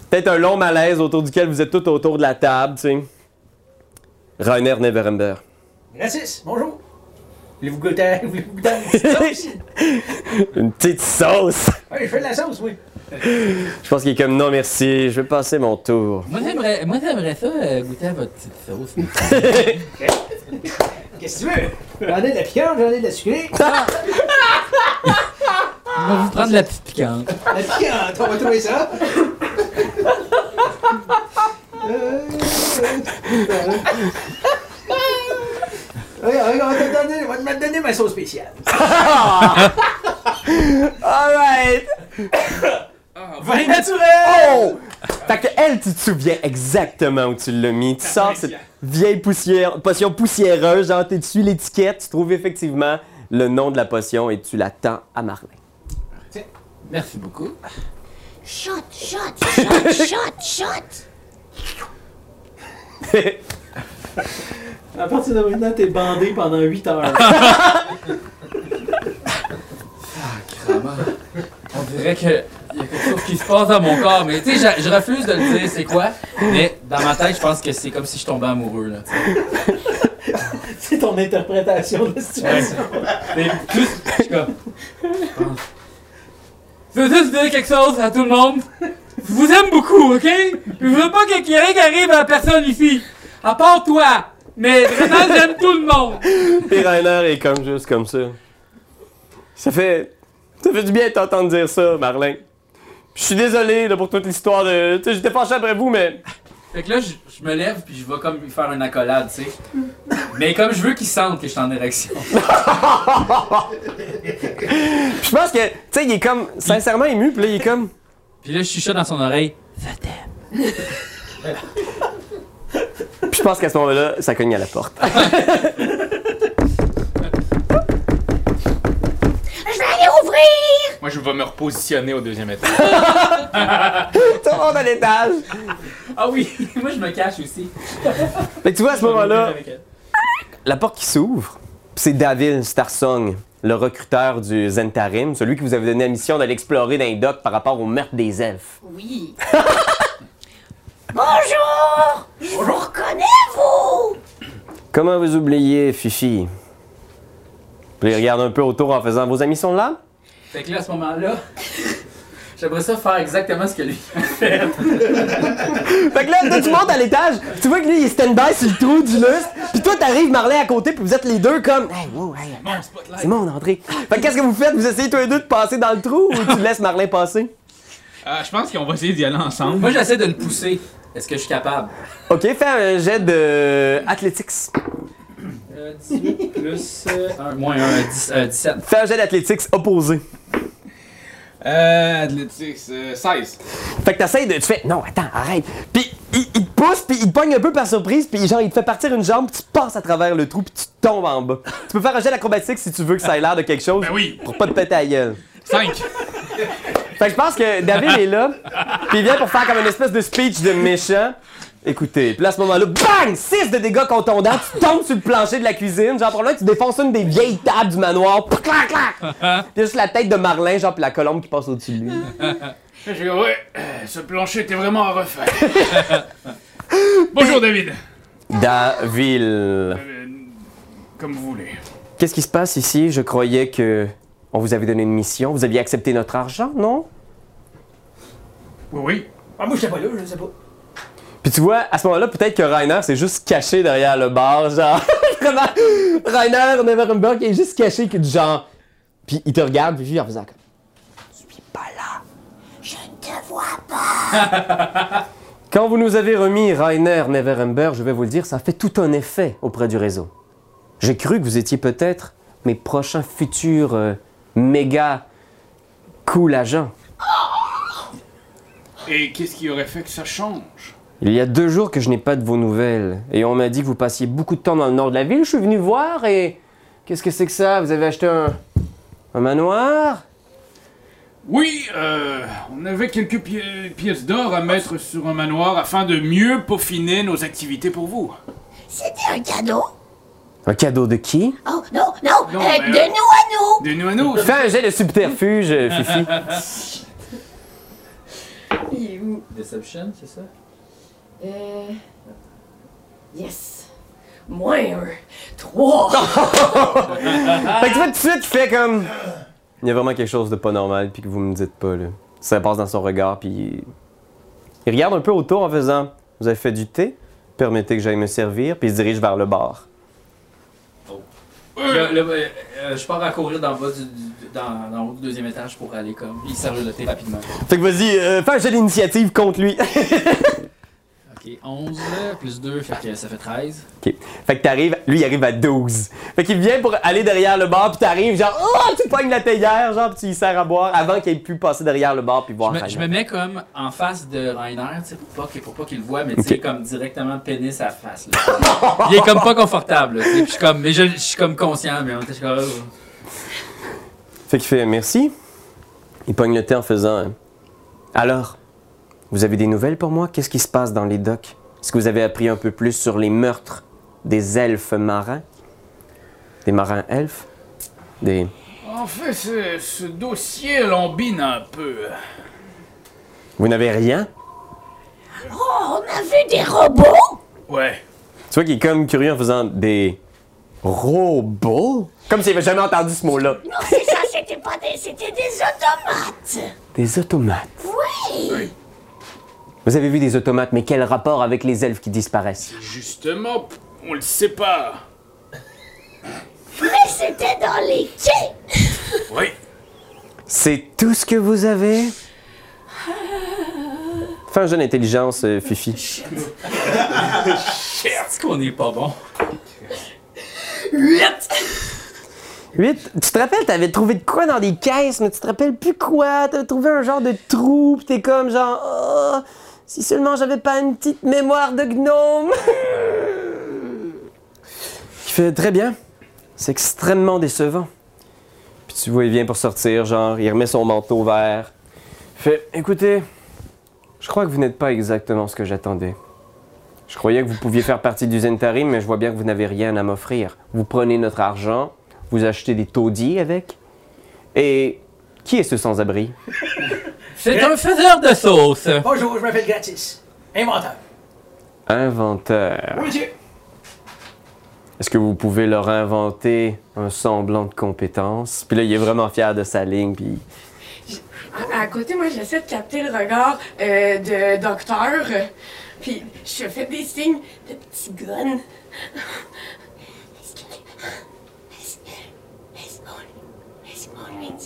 peut-être un long malaise autour duquel vous êtes tout autour de la table, tu sais. Rainer Neverember. Gratis, bonjour. Voulez-vous goûter, voulez-vous goûter une petite sauce? Une petite sauce! Ouais, je fais de la sauce, oui. Je pense qu'il est comme non merci, je vais passer mon tour. Moi, j'aimerais, moi, j'aimerais ça euh, goûter à votre petite sauce. Qu'est-ce que tu veux? J'en ai de la piquante, j'en ai de la sucrée. On va vous prendre la petite piquante. La piquante, on va trouver ça. Euh, Regarde, regarde, on va te donner, on va te donner ma sauce spéciale. Alright! Vin naturel! Oh! Fait que elle, tu te souviens exactement où tu l'as mis. Tu sors cette vieille poussière, potion poussiéreuse, genre tu suis l'étiquette, tu trouves effectivement le nom de la potion et tu la tends à Marlin. Merci beaucoup. Shot, shot, shot, shot, shot. À partir de maintenant, t'es bandé pendant 8 heures. On dirait que Il y a quelque chose qui se passe dans mon corps, mais tu sais, je, je refuse de le dire c'est quoi? Mais dans ma tête, je pense que c'est comme si je tombais amoureux, là. tu sais. C'est ton interprétation de la situation. Mais plus, je suis comme. Je veux juste dire quelque chose à tout le monde. Je vous aime beaucoup, ok? Je veux pas qu'il y ait rien qui arrive à personne ici. À part toi. Mais vraiment, j'aime tout le monde. Puis Rainer est comme juste comme ça. Ça fait. Ça fait du bien de t'entendre dire ça, Marlin. Je suis désolé là, pour toute l'histoire de. Tu sais, j'étais fâché après vous, mais. Fait que là, je, je me lève puis je vais comme lui faire une accolade, tu sais. Mais comme je veux qu'il sente que je suis en érection. Je pense que. Tu sais, il est comme. Sincèrement ému, puis là, il est comme. Puis là, je chuchote dans son oreille. Puis je pense qu'à ce moment-là, ça cogne à la porte. Je vais aller vais me repositionner au deuxième étage. Tout le monde à l'étage. Ah oui, moi je me cache aussi. Fait que tu vois, à ce moment-là, la porte qui s'ouvre, c'est David Starsong, le recruteur du Zentarim, celui qui vous avait donné la mission d'aller explorer dans les docks par rapport au meurtre des elfes. Oui. Bonjour! Je vous reconnais, vous! Comment vous oubliez, Fifi? Puis il regarde un peu autour en faisant Vos amis sont là? Fait que là, à ce moment-là, j'aimerais ça faire exactement ce que lui a fait. Fait que là, toi, tu montes à l'étage, tu vois que lui, il est stand-by sur le trou du lustre, puis toi, t'arrives, Marlin, à côté, puis vous êtes les deux comme. Hey, wow, hey, c'est mon entrée. Fait que qu'est-ce que vous faites? Vous essayez tous les deux de passer dans le trou ou tu laisses Marlin passer? Euh, je pense qu'on va essayer d'y aller ensemble. Moi, j'essaie de le pousser. Est-ce que je suis capable? Ok, fais un jet de. Athletics. Euh, 18 plus. Euh, un, moins 1, 17. Fais un jet d'athlétiques opposé. Euh, Athletics, euh, 16. Fait que t'essayes de. Tu fais. Non, attends, arrête. Puis il, il te pousse, puis il te pogne un peu par surprise, puis genre, il te fait partir une jambe, puis tu passes à travers le trou, puis tu tombes en bas. Tu peux faire un jet d'acrobatique si tu veux que ça ait l'air de quelque chose. Ben oui. Pour pas te péter la gueule. 5. Fait que je pense que David est là, puis il vient pour faire comme une espèce de speech de méchant. Écoutez, puis là, à ce moment-là, bang! 6 de dégâts contondants, tu tombes sur le plancher de la cuisine, genre que tu défonces une des vieilles tables du manoir, Puis clac, clac! Puis juste la tête de Marlin, genre, puis la colombe qui passe au-dessus de lui. Je dis, ouais, euh, ce plancher était vraiment à refaire. Bonjour, David. David. Euh, comme vous voulez. Qu'est-ce qui se passe ici? Je croyais que on vous avait donné une mission. Vous aviez accepté notre argent, non? Oui, oui. Ah, moi, j'étais pas là, je sais pas. Puis tu vois, à ce moment-là, peut-être que Rainer s'est juste caché derrière le bar, genre. Vraiment, qui est juste caché, que du genre. Puis il te regarde, puis lui, en faisant comme. Je suis pas là. Je ne te vois pas. Quand vous nous avez remis Rainer Neverember, je vais vous le dire, ça a fait tout un effet auprès du réseau. J'ai cru que vous étiez peut-être mes prochains futurs euh, méga cool agents. Et qu'est-ce qui aurait fait que ça change? Il y a deux jours que je n'ai pas de vos nouvelles et on m'a dit que vous passiez beaucoup de temps dans le nord de la ville. Je suis venu voir et qu'est-ce que c'est que ça? Vous avez acheté un, un manoir? Oui, euh, on avait quelques pi- pièces d'or à mettre sur un manoir afin de mieux peaufiner nos activités pour vous. C'était un cadeau? Un cadeau de qui? Oh, non, non, Non, euh, de nous à nous! De nous à nous. Fais un jet de subterfuge, euh, Fifi. Il est où? Deception, c'est ça? Euh. Yes. Moins un. Trois. fait que tu vois tout de suite, il fait comme. Il y a vraiment quelque chose de pas normal, puis que vous me dites pas, là. Ça passe dans son regard, puis. Il... regarde un peu autour en faisant Vous avez fait du thé? Permettez que j'aille me servir, puis il se dirige vers le bar. Le- le- euh, euh, je pars à courir dans le bas du, du- dans, dans le haut du deuxième étage pour aller comme. Il sert le thé rapidement. Fait que vas-y, euh, fais un jet d'initiative contre lui. Ok, 11 là, plus 2, fait que ça fait 13. Ok. Fait que t'arrives, lui il arrive à 12. Fait qu'il vient pour aller derrière le bar, puis t'arrives genre, oh, tu pognes la théière, genre, puis tu y sers à boire avant qu'il ait pu passer derrière le bar puis voir. Je me, je me mets comme en face de Rainer, tu sais, pour pas qu'il pour pas qu'il le voie, mais tu sais, comme directement pénis à face. Là. Il est comme pas confortable, là, tu sais, puis je suis comme, mais je, je suis comme conscient, mais je suis comme. oh. Fait qu'il fait merci. Il pogne le thé en faisant. euh, Alors, vous avez des nouvelles pour moi? Qu'est-ce qui se passe dans les docks? Est-ce que vous avez appris un peu plus sur les meurtres des elfes marins? Des marins elfes? Des. En fait, ce, ce dossier l'embine un peu. Vous n'avez rien? Oh, on a vu des robots? Ouais. Tu vois qu'il est comme curieux en faisant des robots? Comme s'il avait jamais entendu ce mot-là. Non, c'est ça, c'était pas des... C'était des automates. Des automates. Oui. Vous avez vu des automates, mais quel rapport avec les elfes qui disparaissent? Justement, on le sait pas. Mais c'était dans les quais. Oui. C'est tout ce que vous avez? Fais un jeu d'intelligence, euh, Fifi. Est-ce qu'on est pas bon? 8! 8. Tu te rappelles, t'avais trouvé de quoi dans des caisses, mais tu te rappelles plus quoi? T'as trouvé un genre de trou, pis t'es comme genre, oh, si seulement j'avais pas une petite mémoire de gnome. Il fait très bien. C'est extrêmement décevant. Puis tu vois, il vient pour sortir, genre, il remet son manteau vert. Il fait, écoutez, je crois que vous n'êtes pas exactement ce que j'attendais. Je croyais que vous pouviez faire partie du Zentarim, mais je vois bien que vous n'avez rien à m'offrir. Vous prenez notre argent, vous achetez des taudis avec. Et qui est ce sans-abri? C'est un faiseur de sauce! Bonjour, je m'appelle Gratis. Inventeur. Inventeur. Oui, monsieur. Est-ce que vous pouvez leur inventer un semblant de compétence? Puis là, il est vraiment fier de sa ligne, puis... À, à côté, moi, j'essaie de capter le regard euh, de docteur. euh, Puis je fais des signes de petit gun.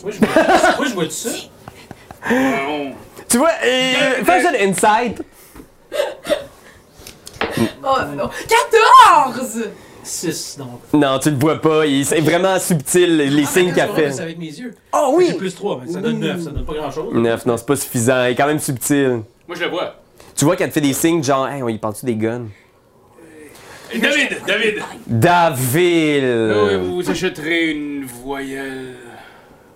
Moi, je vois, moi, je vois tout ça. Tu vois, euh, fais un jeu d'insight. Oh non. 14! 6, donc. Non, tu le vois pas, il- c'est vraiment subtil, les signes qu'il a fait. ça avec mes yeux. Oh J'ai plus 3, mais ça donne 9, ça donne pas grand chose. Neuf, non, c'est pas suffisant, il est quand même subtil. Moi, je le vois. Tu vois qu'elle te fait des signes genre, hey, on y parle-tu des guns? Et David, David. David! Oui, vous vous achèterez une voyelle.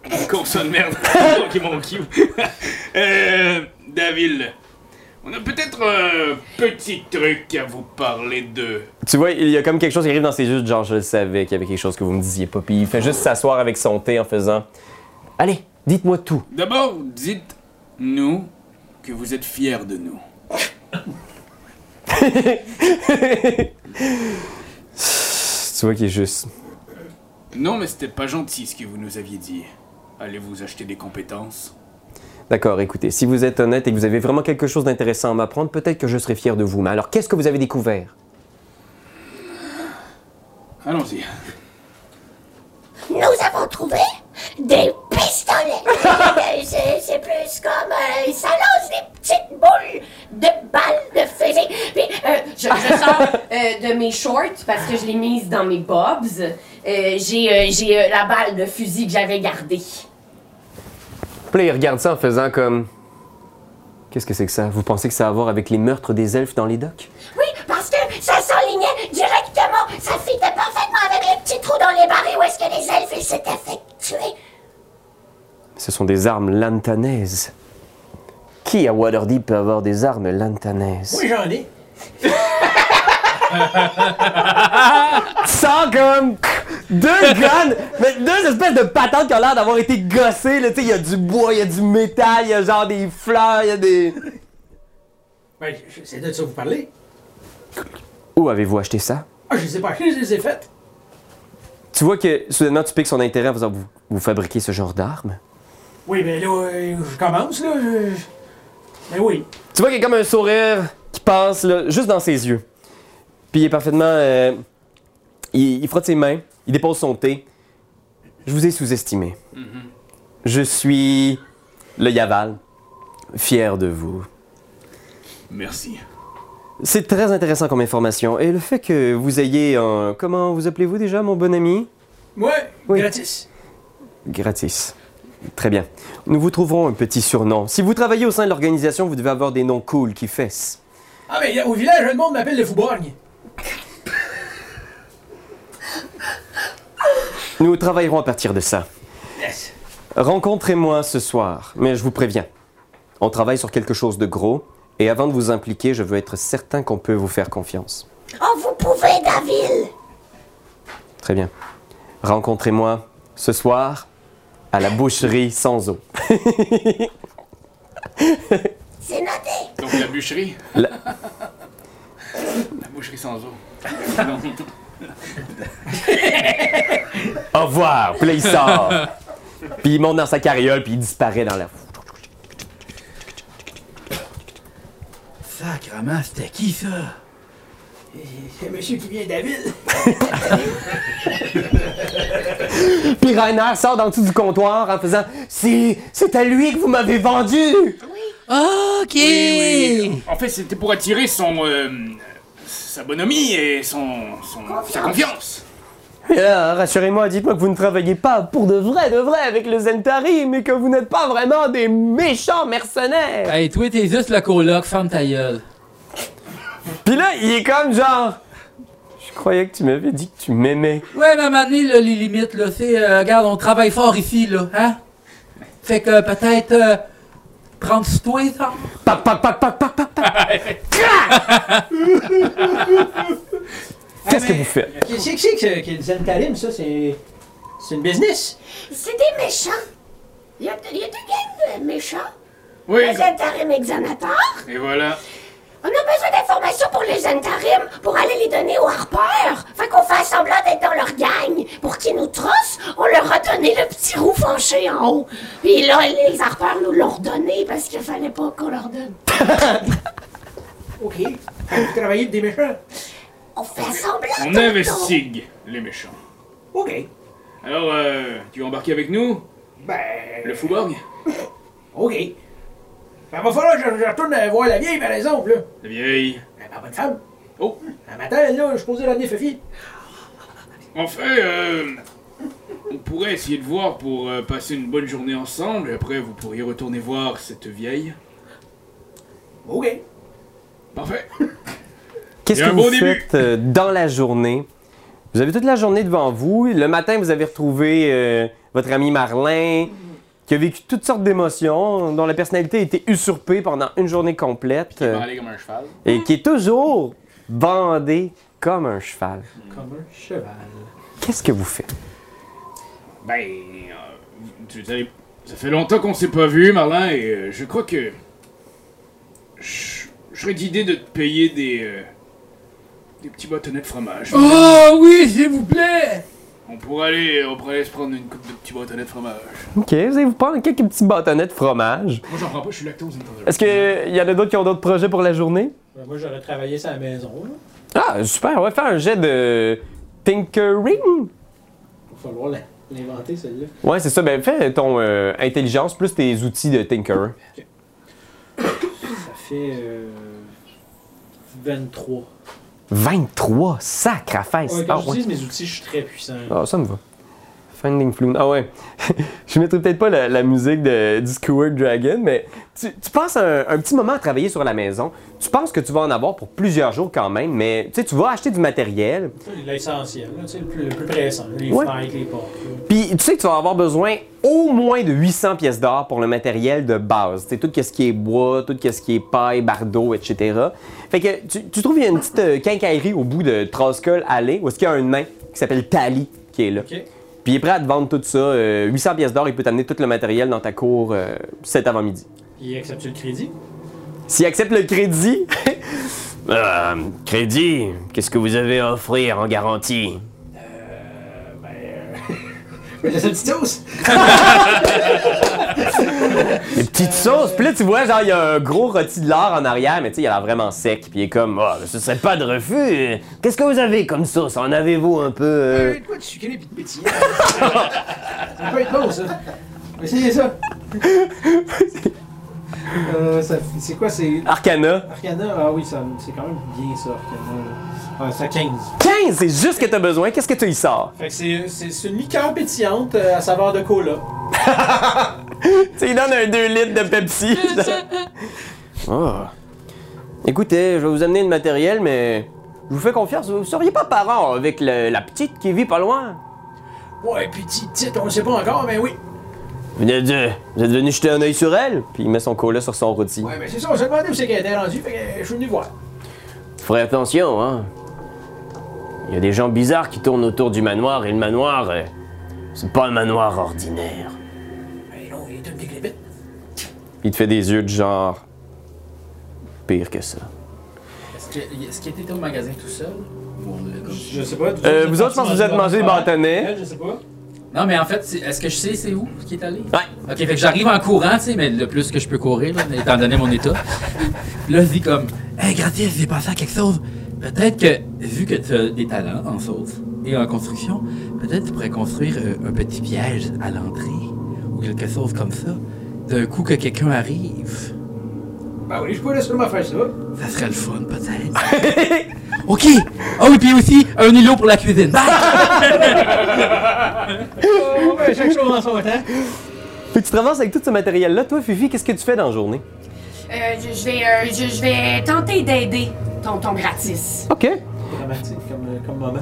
Une consonne merde. qui mon euh, David. On a peut-être un petit truc à vous parler de. Tu vois, il y a comme quelque chose qui arrive dans ses yeux, genre, je le savais qu'il y avait quelque chose que vous me disiez pas. Puis il fait juste s'asseoir avec son thé en faisant, allez, dites-moi tout. D'abord, dites-nous que vous êtes fiers de nous. Tu vois qu'il est juste. Non, mais c'était pas gentil ce que vous nous aviez dit. Allez-vous acheter des compétences D'accord, écoutez, si vous êtes honnête et que vous avez vraiment quelque chose d'intéressant à m'apprendre, peut-être que je serai fier de vous. Mais alors, qu'est-ce que vous avez découvert? Allons-y. Nous avons trouvé des pistolets. C'est c'est plus comme... euh, ça lance des petites boules de balles de fusil. Puis, euh, Je, je sors euh, de mes shorts parce que je l'ai mise dans mes bobs. Euh, j'ai j'ai, la balle de fusil que j'avais gardée. Puis là, il regarde ça en faisant comme. Qu'est-ce que c'est que ça? Vous pensez que ça a à voir avec les meurtres des elfes dans les docks? oui, parce que ça s'enlignait directement. Ça fitait parfaitement avec les petits trous dans les barils où est-ce que les elfes ils s'étaient fait tuer. Ce sont des armes lantanaises. Qui à Waterdeep peut avoir des armes lantanaises? Oui, j'en ai. Sans comme deux guns, mais deux espèces de patentes qui ont l'air d'avoir été gossées. là. Tu sais, il y a du bois, il y a du métal, il y a genre des fleurs, il y a des. Ben, je- c'est de ça que vous parlez. Où avez-vous acheté ça? Ah, je les ai pas achetés, je les ai faites. Tu vois que soudainement tu piques son intérêt en faisant vous, vous fabriquez ce genre d'armes? Oui, mais là, euh, je commence, là. je- Oui. Tu vois qu'il y a comme un sourire qui passe là, juste dans ses yeux. Puis il est parfaitement. euh, il, il frotte ses mains, il dépose son thé. Je vous ai sous-estimé. Je suis le Yaval, fier de vous. Merci. C'est très intéressant comme information. Et le fait que vous ayez un. Comment vous appelez-vous déjà, mon bon ami? Ouais, Oui. gratis. Gratis. Très bien. Nous vous trouverons un petit surnom. Si vous travaillez au sein de l'organisation, vous devez avoir des noms cool qui fessent. Ah, mais au village, le monde m'appelle le Fouborgne. Nous travaillerons à partir de ça. Yes. Rencontrez-moi ce soir, mais je vous préviens. On travaille sur quelque chose de gros, et avant de vous impliquer, je veux être certain qu'on peut vous faire confiance. Oh, vous pouvez, David. Très bien. Rencontrez-moi ce soir à la boucherie sans eau. C'est Donc la bûcherie? La- La boucherie sans eau. Au revoir. Puis là, il sort. Puis il monte dans sa carriole, puis il disparaît dans la foule. Sacrement, c'était qui ça? C'est monsieur qui vient David. Puis Rainer sort dans le dessous du comptoir en faisant C'est, c'est à lui que vous m'avez vendu! Ok! Oui, oui. En fait, c'était pour attirer son. euh, sa bonhomie et son. son sa confiance. Et là, rassurez-moi, dites-moi que vous ne travaillez pas pour de vrai, de vrai avec le Zentari, mais que vous n'êtes pas vraiment des méchants mercenaires! Hey, toi, t'es juste le coloc, ferme ta gueule. Puis là, il est comme genre. Je croyais que tu m'avais dit que tu m'aimais. Ouais, mais à un moment donné, là, les limites, là, c'est, euh, regarde, on travaille fort ici, là, hein? Fait que peut-être euh, prendre sur toi, ça. Pac, pac, pac, pac, pac, pac, pac. Qu'est-ce que vous faites? Qu'est-ce que c'est que, ce- que le Zentarim, ça? C'est. C'est une business? C'est des méchants. Il y a, il y a deux gangs de méchants. Oui, Les Zentarim exonateurs. et voilà. On a besoin d'informations pour les Zentarim pour aller les donner aux harpeurs. Fait qu'on fait semblant d'être dans leur gang. Pour qu'ils nous trossent, on leur a donné le petit roux fenché en haut. Puis là, les harpeurs nous l'ont redonné parce qu'il fallait pas qu'on leur donne. Ok. Vous travaillez avec des méchants? On fait semblant On investigue les méchants. Ok. Alors, euh, tu veux embarquer avec nous? Ben. Le Fouborg? Ok. Ben, va falloir que je, je retourne euh, voir la vieille, par exemple, là. La vieille. Ben, ma bonne femme. Oh, Un matin, là, je suis posé l'amener Fifi. en fait, euh, on pourrait essayer de voir pour euh, passer une bonne journée ensemble. Et après, vous pourriez retourner voir cette vieille. Ok. Parfait. Qu'est-ce que vous début. faites euh, dans la journée? Vous avez toute la journée devant vous. Le matin, vous avez retrouvé euh, votre ami Marlin, qui a vécu toutes sortes d'émotions, dont la personnalité a été usurpée pendant une journée complète, Il va euh, comme un cheval. et qui est toujours bandé comme un cheval. Comme un cheval. Qu'est-ce que vous faites? Ben, euh, tu sais, ça fait longtemps qu'on s'est pas vu, Marlin, et euh, je crois que je je serais d'idée de te payer des euh, des petits bâtonnets de fromage. Oh oui, s'il vous plaît! On pourrait aller, on pourrait aller se prendre une coupe de petits bâtonnets de fromage. Ok, vous allez vous prendre quelques petits bâtonnets de fromage. Moi, j'en prends pas, je suis lactose intolérant. Est-ce qu'il y en a d'autres qui ont d'autres projets pour la journée? Ben, moi, j'aurais travaillé ça à la maison, là. Ah, super, on va faire un jet de Tinkering. Va falloir l'inventer, celle-là. Ouais, c'est ça. Ben, fais ton euh, intelligence plus tes outils de Tinker. Ça fait. Euh, 23. 23, sacre à face. Ouais, ah, quand ouais. j'utilise mes outils, je suis très puissant. Ah, ça me va. Finding Flume. Ah ouais. je mettrai peut-être pas la, la musique de, du Skewer Dragon, mais tu, tu passes un, un petit moment à travailler sur la maison. Tu penses que tu vas en avoir pour plusieurs jours quand même, mais tu sais, tu vas acheter du matériel. L'essentiel, le plus, le plus pressant. Les Ouais. fenêtres, les portes. Puis tu sais que tu vas avoir besoin au moins de 800 pièces d'or pour le matériel de base. Tu sais, tout ce qui est bois, tout ce qui est paille, bardeau, etc. Fait que tu, tu trouves qu'il y a une petite euh, quincaillerie au bout de Troskull Alley où est-ce qu'il y a un nain qui s'appelle Tali qui est là. Puis il est prêt à te vendre tout ça. euh, 800 pièces d'or, il peut t'amener tout le matériel dans ta cour euh, cet avant-midi. Il accepte le crédit? S'il accepte le crédit... Euh, crédit, qu'est-ce que vous avez à offrir en garantie? Ben. Euh... Cette petite Des petites sauces. Puis là, tu vois, genre, il y a un gros rôti de lard en arrière, mais tu sais, il a l'air vraiment sec. Puis il est comme, oh, ce serait pas de refus. Qu'est-ce que vous avez comme sauce? En avez-vous un peu. euh, Euh, quoi de sucré et de pétillant? ça peut être bon, ça. Essayez ça. euh, ça c'est quoi, c'est? Arcana. Arcana? Ah oui, ça, c'est quand même bien ça, Arcana. Ah, c'est à 15. 15, c'est juste ce que t'as besoin. Qu'est-ce que tu y sors? Fait que c'est une liqueur pétillante euh, à saveur de cola. Tu sais, il donne un 2 litres de Pepsi. oh. Écoutez, je vais vous amener le matériel, mais je vous fais confiance. Vous seriez pas parent avec le- la petite qui vit pas loin? Ouais, petit, petite, on le sait pas encore, mais oui. Vous êtes, vous êtes venu jeter un œil sur elle? Puis il met son cola sur son rôti. Ouais, mais c'est ça, on s'est demandé où c'est qu'elle était rendue, fait que je suis venu voir. Ferez attention, hein. Il y a des gens bizarres qui tournent autour du manoir, et le manoir, c'est pas un manoir ordinaire. Il te fait des yeux de genre. pire que ça. Est-ce que- est-ce qu'il était au magasin tout seul? Je sais pas. Euh, vous autres, je pense que vous êtes mangé des bâtonnets. Je sais pas. Non, mais en fait, est-ce que je sais c'est où qui est allé? Ouais. Ok, fait que j'arrive en courant, tu sais, mais le plus que je peux courir, là, étant donné mon état. Puis là, je dis comme, Hey, Gratis, j'ai pensé à quelque chose. Peut-être que, vu que tu as des talents en sauce et en construction, peut-être tu pourrais construire euh, un petit piège à l'entrée ou quelque chose comme ça. D'un coup que quelqu'un arrive, Ben oui, je pourrais sûrement faire ça. ça serait le fun, peut-être. ok! Ah oui, puis aussi, un îlot pour la cuisine. Bye! Oh, ben, chaque chose en son temps. Fait que tu travailles avec tout ce matériel-là. Toi, Fifi, qu'est-ce que tu fais dans la journée? Euh, je, je vais, euh, je, je vais tenter d'aider tonton gratis. OK. Dramatique comme, euh, comme moment.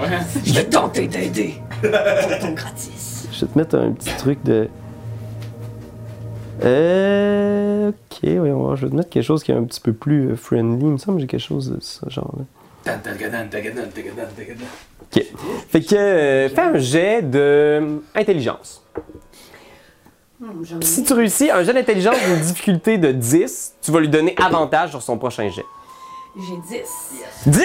Ouais. Je vais tenter d'aider tonton gratis. Je vais te mettre un petit truc de. Euh. Ok, voyons voir. Je vais te mettre quelque chose qui est un petit peu plus euh, friendly. Il me semble que j'ai quelque chose de ce genre-là. Ok. Fait que euh, fais un jet de euh, intelligence. Ai- Si tu réussis un jet d'intelligence d'une difficulté de 10, tu vas lui donner avantage sur son prochain jet. J'ai 10. 10!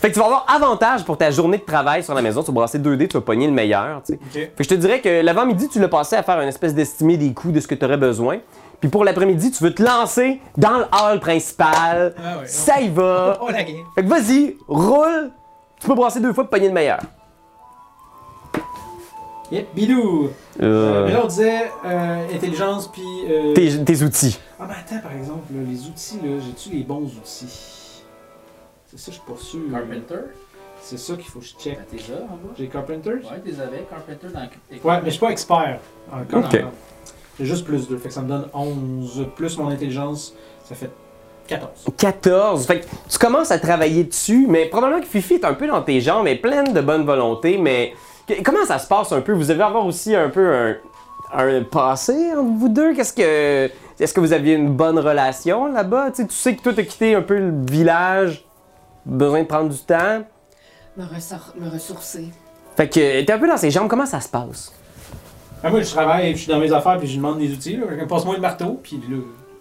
Fait que tu vas avoir avantage pour ta journée de travail sur la maison. Tu vas brasser 2 dés, tu vas pogner le meilleur, tu sais. Ok. Fait que je te dirais que l'avant-midi, tu l'as passé à faire une espèce d'estimé des coûts de ce que tu aurais besoin. Puis pour l'après-midi, tu veux te lancer dans le hall principal. Ah ouais. Ça y va. Oh la game. Fait que vas-y, roule. Tu peux brasser deux fois pour pogner le meilleur. Yep, bidou. Euh, Euh, mais là, on disait euh, intelligence puis. Euh... tes, tes outils. Ah, mais attends, par exemple, là, les outils, là, j'ai-tu les bons outils? C'est ça, je suis pas sûr. Carpenter? C'est ça qu'il faut que je check. Ah, T'es là en bas? J'ai Carpenter? Ouais, t'es avec Carpenter dans tes Ouais, mais je suis pas expert. Encore. Ok. J'ai juste plus 2, fait que ça me donne 11 plus mon intelligence, ça fait 14. 14. Fait que tu commences à travailler dessus, mais probablement que Fifi est un peu dans tes jambes, mais pleine de bonne volonté, mais comment ça se passe un peu? Vous devez avoir aussi un peu un, un passé entre vous deux? Qu'est-ce que. Est-ce que vous aviez une bonne relation là-bas? Tu sais, tu sais que toi, t'as quitté un peu le village, besoin de prendre du temps. Me, ressor- me ressourcer. Fait que t'es un peu dans ses jambes, comment ça se passe? Ah, moi, je travaille, je suis dans mes affaires, puis je lui demande des outils. Là. Fait qu'elle me passe moins le marteau, puis là,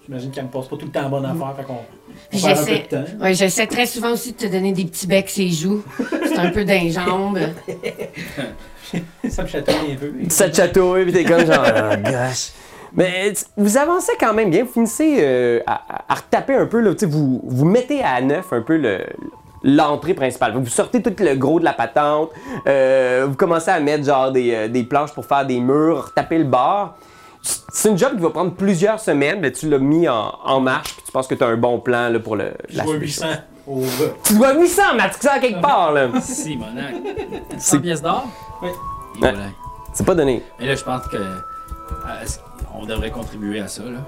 j'imagine qu'elle me passe pas tout le temps la bonne affaire, fait qu'on on perd un peu J'essaie. de temps. Ouais, j'essaie très souvent aussi de te donner des petits becs ses joues. C'est un peu d'un jambes. ça me chatouille un peu. Ça te chatouille, pis t'es comme genre, oh, gosh. Mais vous avancez quand même bien, vous finissez euh, à, à- à retaper un peu, là, tu sais, vous, vous mettez à neuf un peu le- l'entrée principale. Vous sortez tout le gros de la patente, euh, vous commencez à mettre genre des, euh, des planches pour faire des murs, retaper le bar. C'est une job qui va prendre plusieurs semaines, mais tu l'as mis en, en marche, puis tu penses que tu as un bon plan là, pour le, Je la vois suite. 800 au. Tu dois 800, Matt, ça quelque part, là. Si, monac. 100 pièces d'or? Oui. Et Ouais. voilà. C'est pas donné. Mais là, je pense que. euh, on devrait contribuer à ça, là.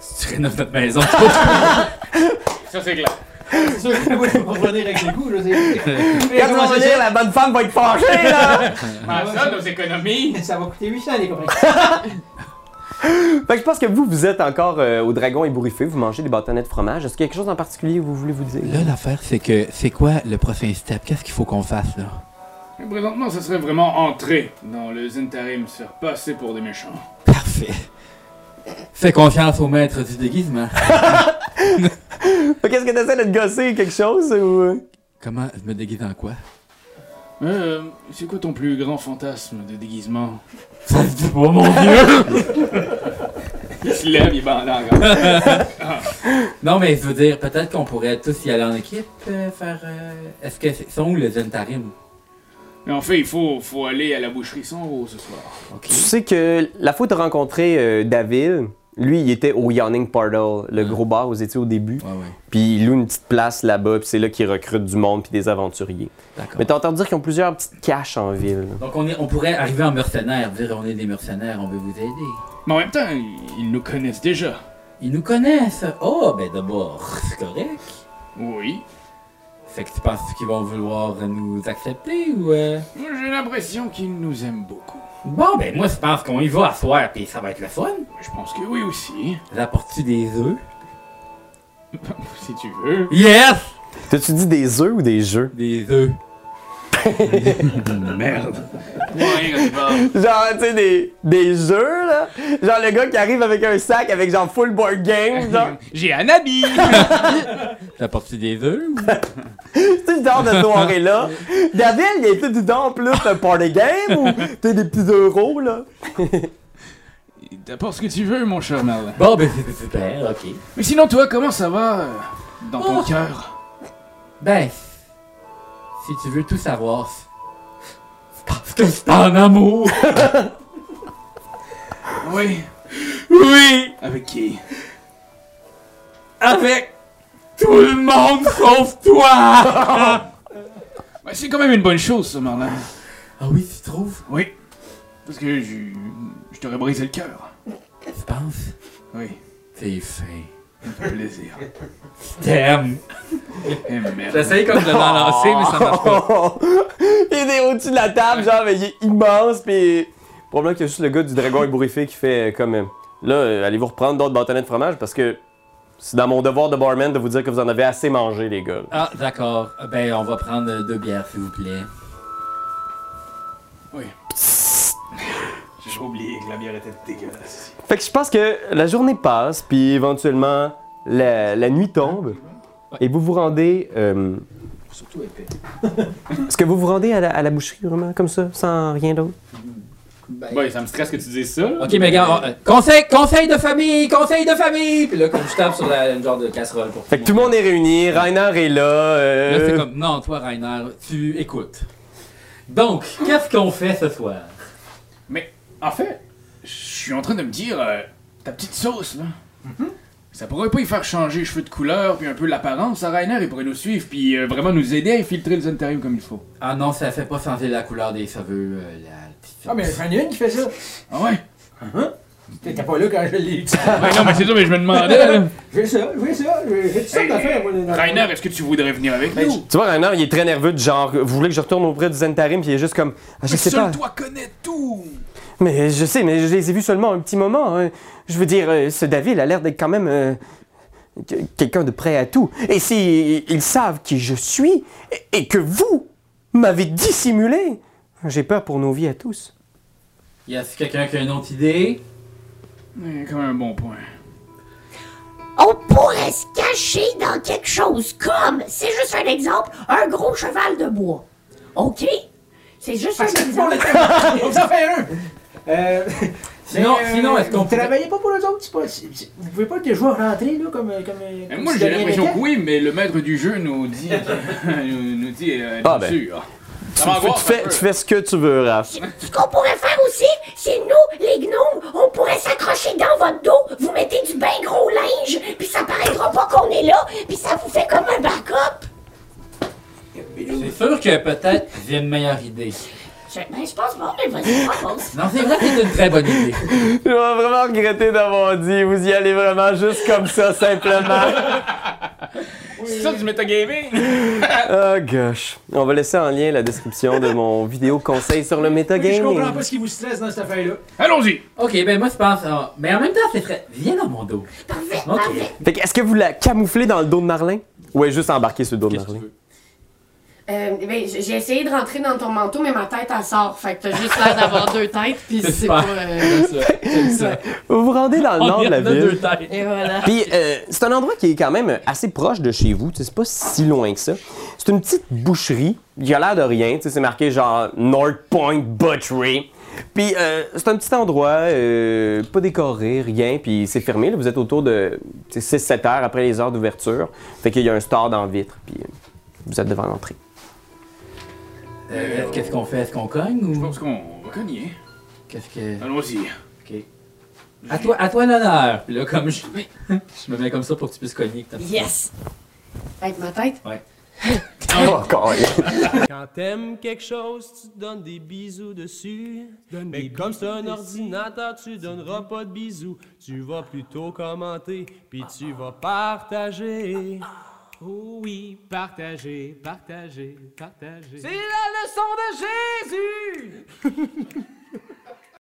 Si tu rénoves notre maison, Ça, c'est clair. C'est sûr je pas revenir avec les goûts. Là, c'est- Quand tu vas venir, la bonne femme va être fâchée, là! Ah, ça, nos économies. Ça va coûter 800 les copains. Fait que je pense que vous, vous êtes encore euh, au dragon ébouriffé, vous mangez des bâtonnets de fromage. Est-ce qu'il y a quelque chose en particulier que vous voulez vous dire? Là, l'affaire, c'est que c'est quoi le prochain step? Qu'est-ce qu'il faut qu'on fasse, là? Présentement, ça serait vraiment entrer dans le Zentarim, se faire passer pour des méchants. Fais confiance au maître du déguisement. Qu'est-ce que t'essaies de te gosser, quelque chose ou... euh? Comment? Je me déguise en quoi? Euh, c'est quoi ton plus grand fantasme de déguisement? Ça se dit pas, mon vieux! Il se lève, il encore. non, mais je veux dire, peut-être qu'on pourrait tous y aller en équipe, euh, faire... euh, Est-ce que c'est sont où le Zentarim? Mais en fait, il faut, faut aller à la boucherie sans eau ce soir. Tu sais que la fois où t'as rencontré euh, David, lui, il était au Yawning Portal, le Ah. gros bar où vous étiez au début. Ouais, ouais. Puis il loue une petite place là-bas, puis c'est là qu'il recrute du monde puis des aventuriers. D'accord. Mais t'as entendu dire qu'ils ont plusieurs petites caches en ville. Donc, on, est, on pourrait arriver en mercenaire, dire on est des mercenaires, on veut vous aider. Mais en même temps, ils nous connaissent déjà. Ils nous connaissent. Oh, ben d'abord, c'est correct. Oui. Fait que tu penses qu'ils vont vouloir nous accepter ou... euh? Moi, J'ai l'impression qu'ils nous aiment beaucoup. Bon, ben moi, je pense qu'on y va à soir, puis ça va être le fun. Je pense que oui aussi. Rapportes-tu des œufs? Si tu veux. Yes! T'as-tu dit des œufs ou des jeux? Des œufs. Merde. Genre, tu sais, des, des jeux, là. Genre, le gars qui arrive avec un sac avec genre full board game, genre. J'ai un habit! T'as porté des œufs? ou? C'est ce genre de soirée-là. David, il était du temps en plus un party game ou t'as des petits euros, là? T'apportes ce que tu veux, mon cher Merlin. Bon, ben c'est super, ok. Mais sinon, toi, comment ça va euh, dans ton Oh. cœur? Ben, si tu veux tout savoir, que c'est en amour. Oui. Oui, Avec qui? avec tout le monde sauf toi. C'est quand même une bonne chose, ça, Merlin. Ah oui, tu trouves? Oui. Parce que je, je t'aurais brisé le cœur. Tu penses? Oui. C'est fin. Plaisir. T'aimes. Eh. J'essaye comme de lancer, mais ça marche pas. il est au-dessus de la table, genre, mais il est immense, pis. Probablement qu'il y a juste le gars du dragon ébouriffé qui fait euh, comme. euh, Là, euh, allez-vous reprendre d'autres bâtonnets de fromage? Parce que c'est dans mon devoir de barman de vous dire que vous en avez assez mangé, les gars. Ah, d'accord. Ben, on va prendre deux bières, s'il vous plaît. Oui. J'ai oublié que la bière était dégueulasse. Fait que je pense que la journée passe, puis éventuellement, la, la nuit tombe, et vous vous rendez. euh, Surtout épais. Est-ce que vous vous rendez à la, à la boucherie, vraiment, comme ça, sans rien d'autre? Ben, Ouais, ça me stresse que tu dises ça. Ok, mais gars, on- euh, conseil, conseil de famille, conseil de famille! Puis là, comme je tape sur la, une genre de casserole pour Fait que tout le monde est réuni, Rainer est là. euh, Là, c'est comme, non, toi, Rainer, tu écoutes. Donc, qu'est-ce qu'on fait ce soir? En fait, je suis en train de me dire, euh, ta petite sauce, là. Ça pourrait pas y faire changer les cheveux de couleur, puis un peu l'apparence à Rainer, il pourrait nous suivre, puis euh, vraiment nous aider à infiltrer le Zentarium comme il faut. Ah non, ça fait pas changer la couleur des cheveux, euh, la petite Ah, mais j'en ai une qui fait ça. Ah ouais? T'étais pas là quand je l'ai dit. Ouais, non, mais c'est ça, mais je me demandais, là. J'ai ça, j'ai ça, j'ai toutes sortes Hey, d'affaires, Rainer, est-ce que tu voudrais venir avec Ben, nous? Tu vois, Rainer, il est très nerveux, du genre, vous voulez que je retourne auprès du Zentarim, puis il est juste comme, ah, je Mais sais seul pas. toi connais tout! Mais je sais, mais je les ai vus seulement un petit moment. hein. Je veux dire, euh, ce David a l'air d'être quand même euh, que- quelqu'un de prêt à tout. Et si ils savent qui je suis et, que vous m'avez dissimulé, j'ai peur pour nos vies à tous. Y a quelqu'un qui a une autre idée? Même un bon point. On pourrait se cacher dans quelque chose comme, c'est juste un exemple, un gros cheval de bois. OK? C'est juste un exemple. On s'en fait un! Euh, Sinon- mais, sinon, est-ce qu'on Vous pourrait- travaillez pas pour eux autres? c'est Pas, vous pouvez pas déjà rentrer, là, comme. comme, Mais comme moi, j'ai l'impression que oui, mais le maître du jeu nous dit. nous, nous dit, euh, Ah, bien ben. sûr. Tu, fais, tu fais ce que tu veux, Raph. Ce qu'on pourrait faire aussi, c'est nous, les gnomes, on pourrait s'accrocher dans votre dos, vous mettez du bien gros linge, puis ça paraîtra pas qu'on est là, puis ça vous fait comme un backup. C'est sûr que peut-être j'ai une meilleure idée. Je, ben, je pense pas, mais vas-y, propose. Non, c'est vrai que c'est une très bonne idée. Je vais vraiment regretter d'avoir dit, vous y allez vraiment juste comme ça, simplement. C'est ça du metagaming? Oh gosh. On va laisser en lien la description de mon vidéo conseil sur le Je comprends metagaming. pas ce qui vous stresse dans cette affaire-là. Allons-y! Ok, ben moi je pense. ah, mais en même temps, c'est très. Viens dans mon dos. Parfait, Ok. parfait. Fait que, est-est que vous la camouflez dans le dos de Marlin? Ou est juste embarqué sur le dos de Qu'est-ce que tu Marlin? Euh, ben, j'ai essayé de rentrer dans ton manteau, mais ma tête, elle sort. Fait que t'as juste l'air d'avoir deux têtes, puis C'est pas... euh, C'est ça. Vous vous rendez dans le On nord de la a deux ville. têtes. Et voilà. Puis euh, c'est un endroit qui est quand même assez proche de chez vous. tu sais, C'est pas si loin que ça. C'est une petite boucherie. Il a l'air de rien. tu sais, C'est marqué genre North Point Butchery. Puis euh, c'est un petit endroit, euh, pas décoré, rien. Puis c'est fermé. là. Vous êtes autour de 6-7 heures après les heures d'ouverture. Fait qu'il y a un store dans la vitre. Puis euh, vous êtes devant l'entrée. Euh, Qu'est-ce qu'on fait? Est-ce qu'on cogne Je ou. pense qu'on va cogner. Qu'est-ce que? Allons-y. Ok. À toi, à toi l'honneur. Puis là, comme je. je me mets comme ça pour que tu puisses cogner. que t'as- Yes! Avec ma tête? Oh, câlin. Quand t'aimes quelque chose, tu donnes des bisous dessus. Mais comme c'est un ordinateur, tu donneras pas de bisous. Tu vas plutôt commenter, puis tu vas partager. Oh oui, partager, partager, partager. C'est la leçon de Jésus!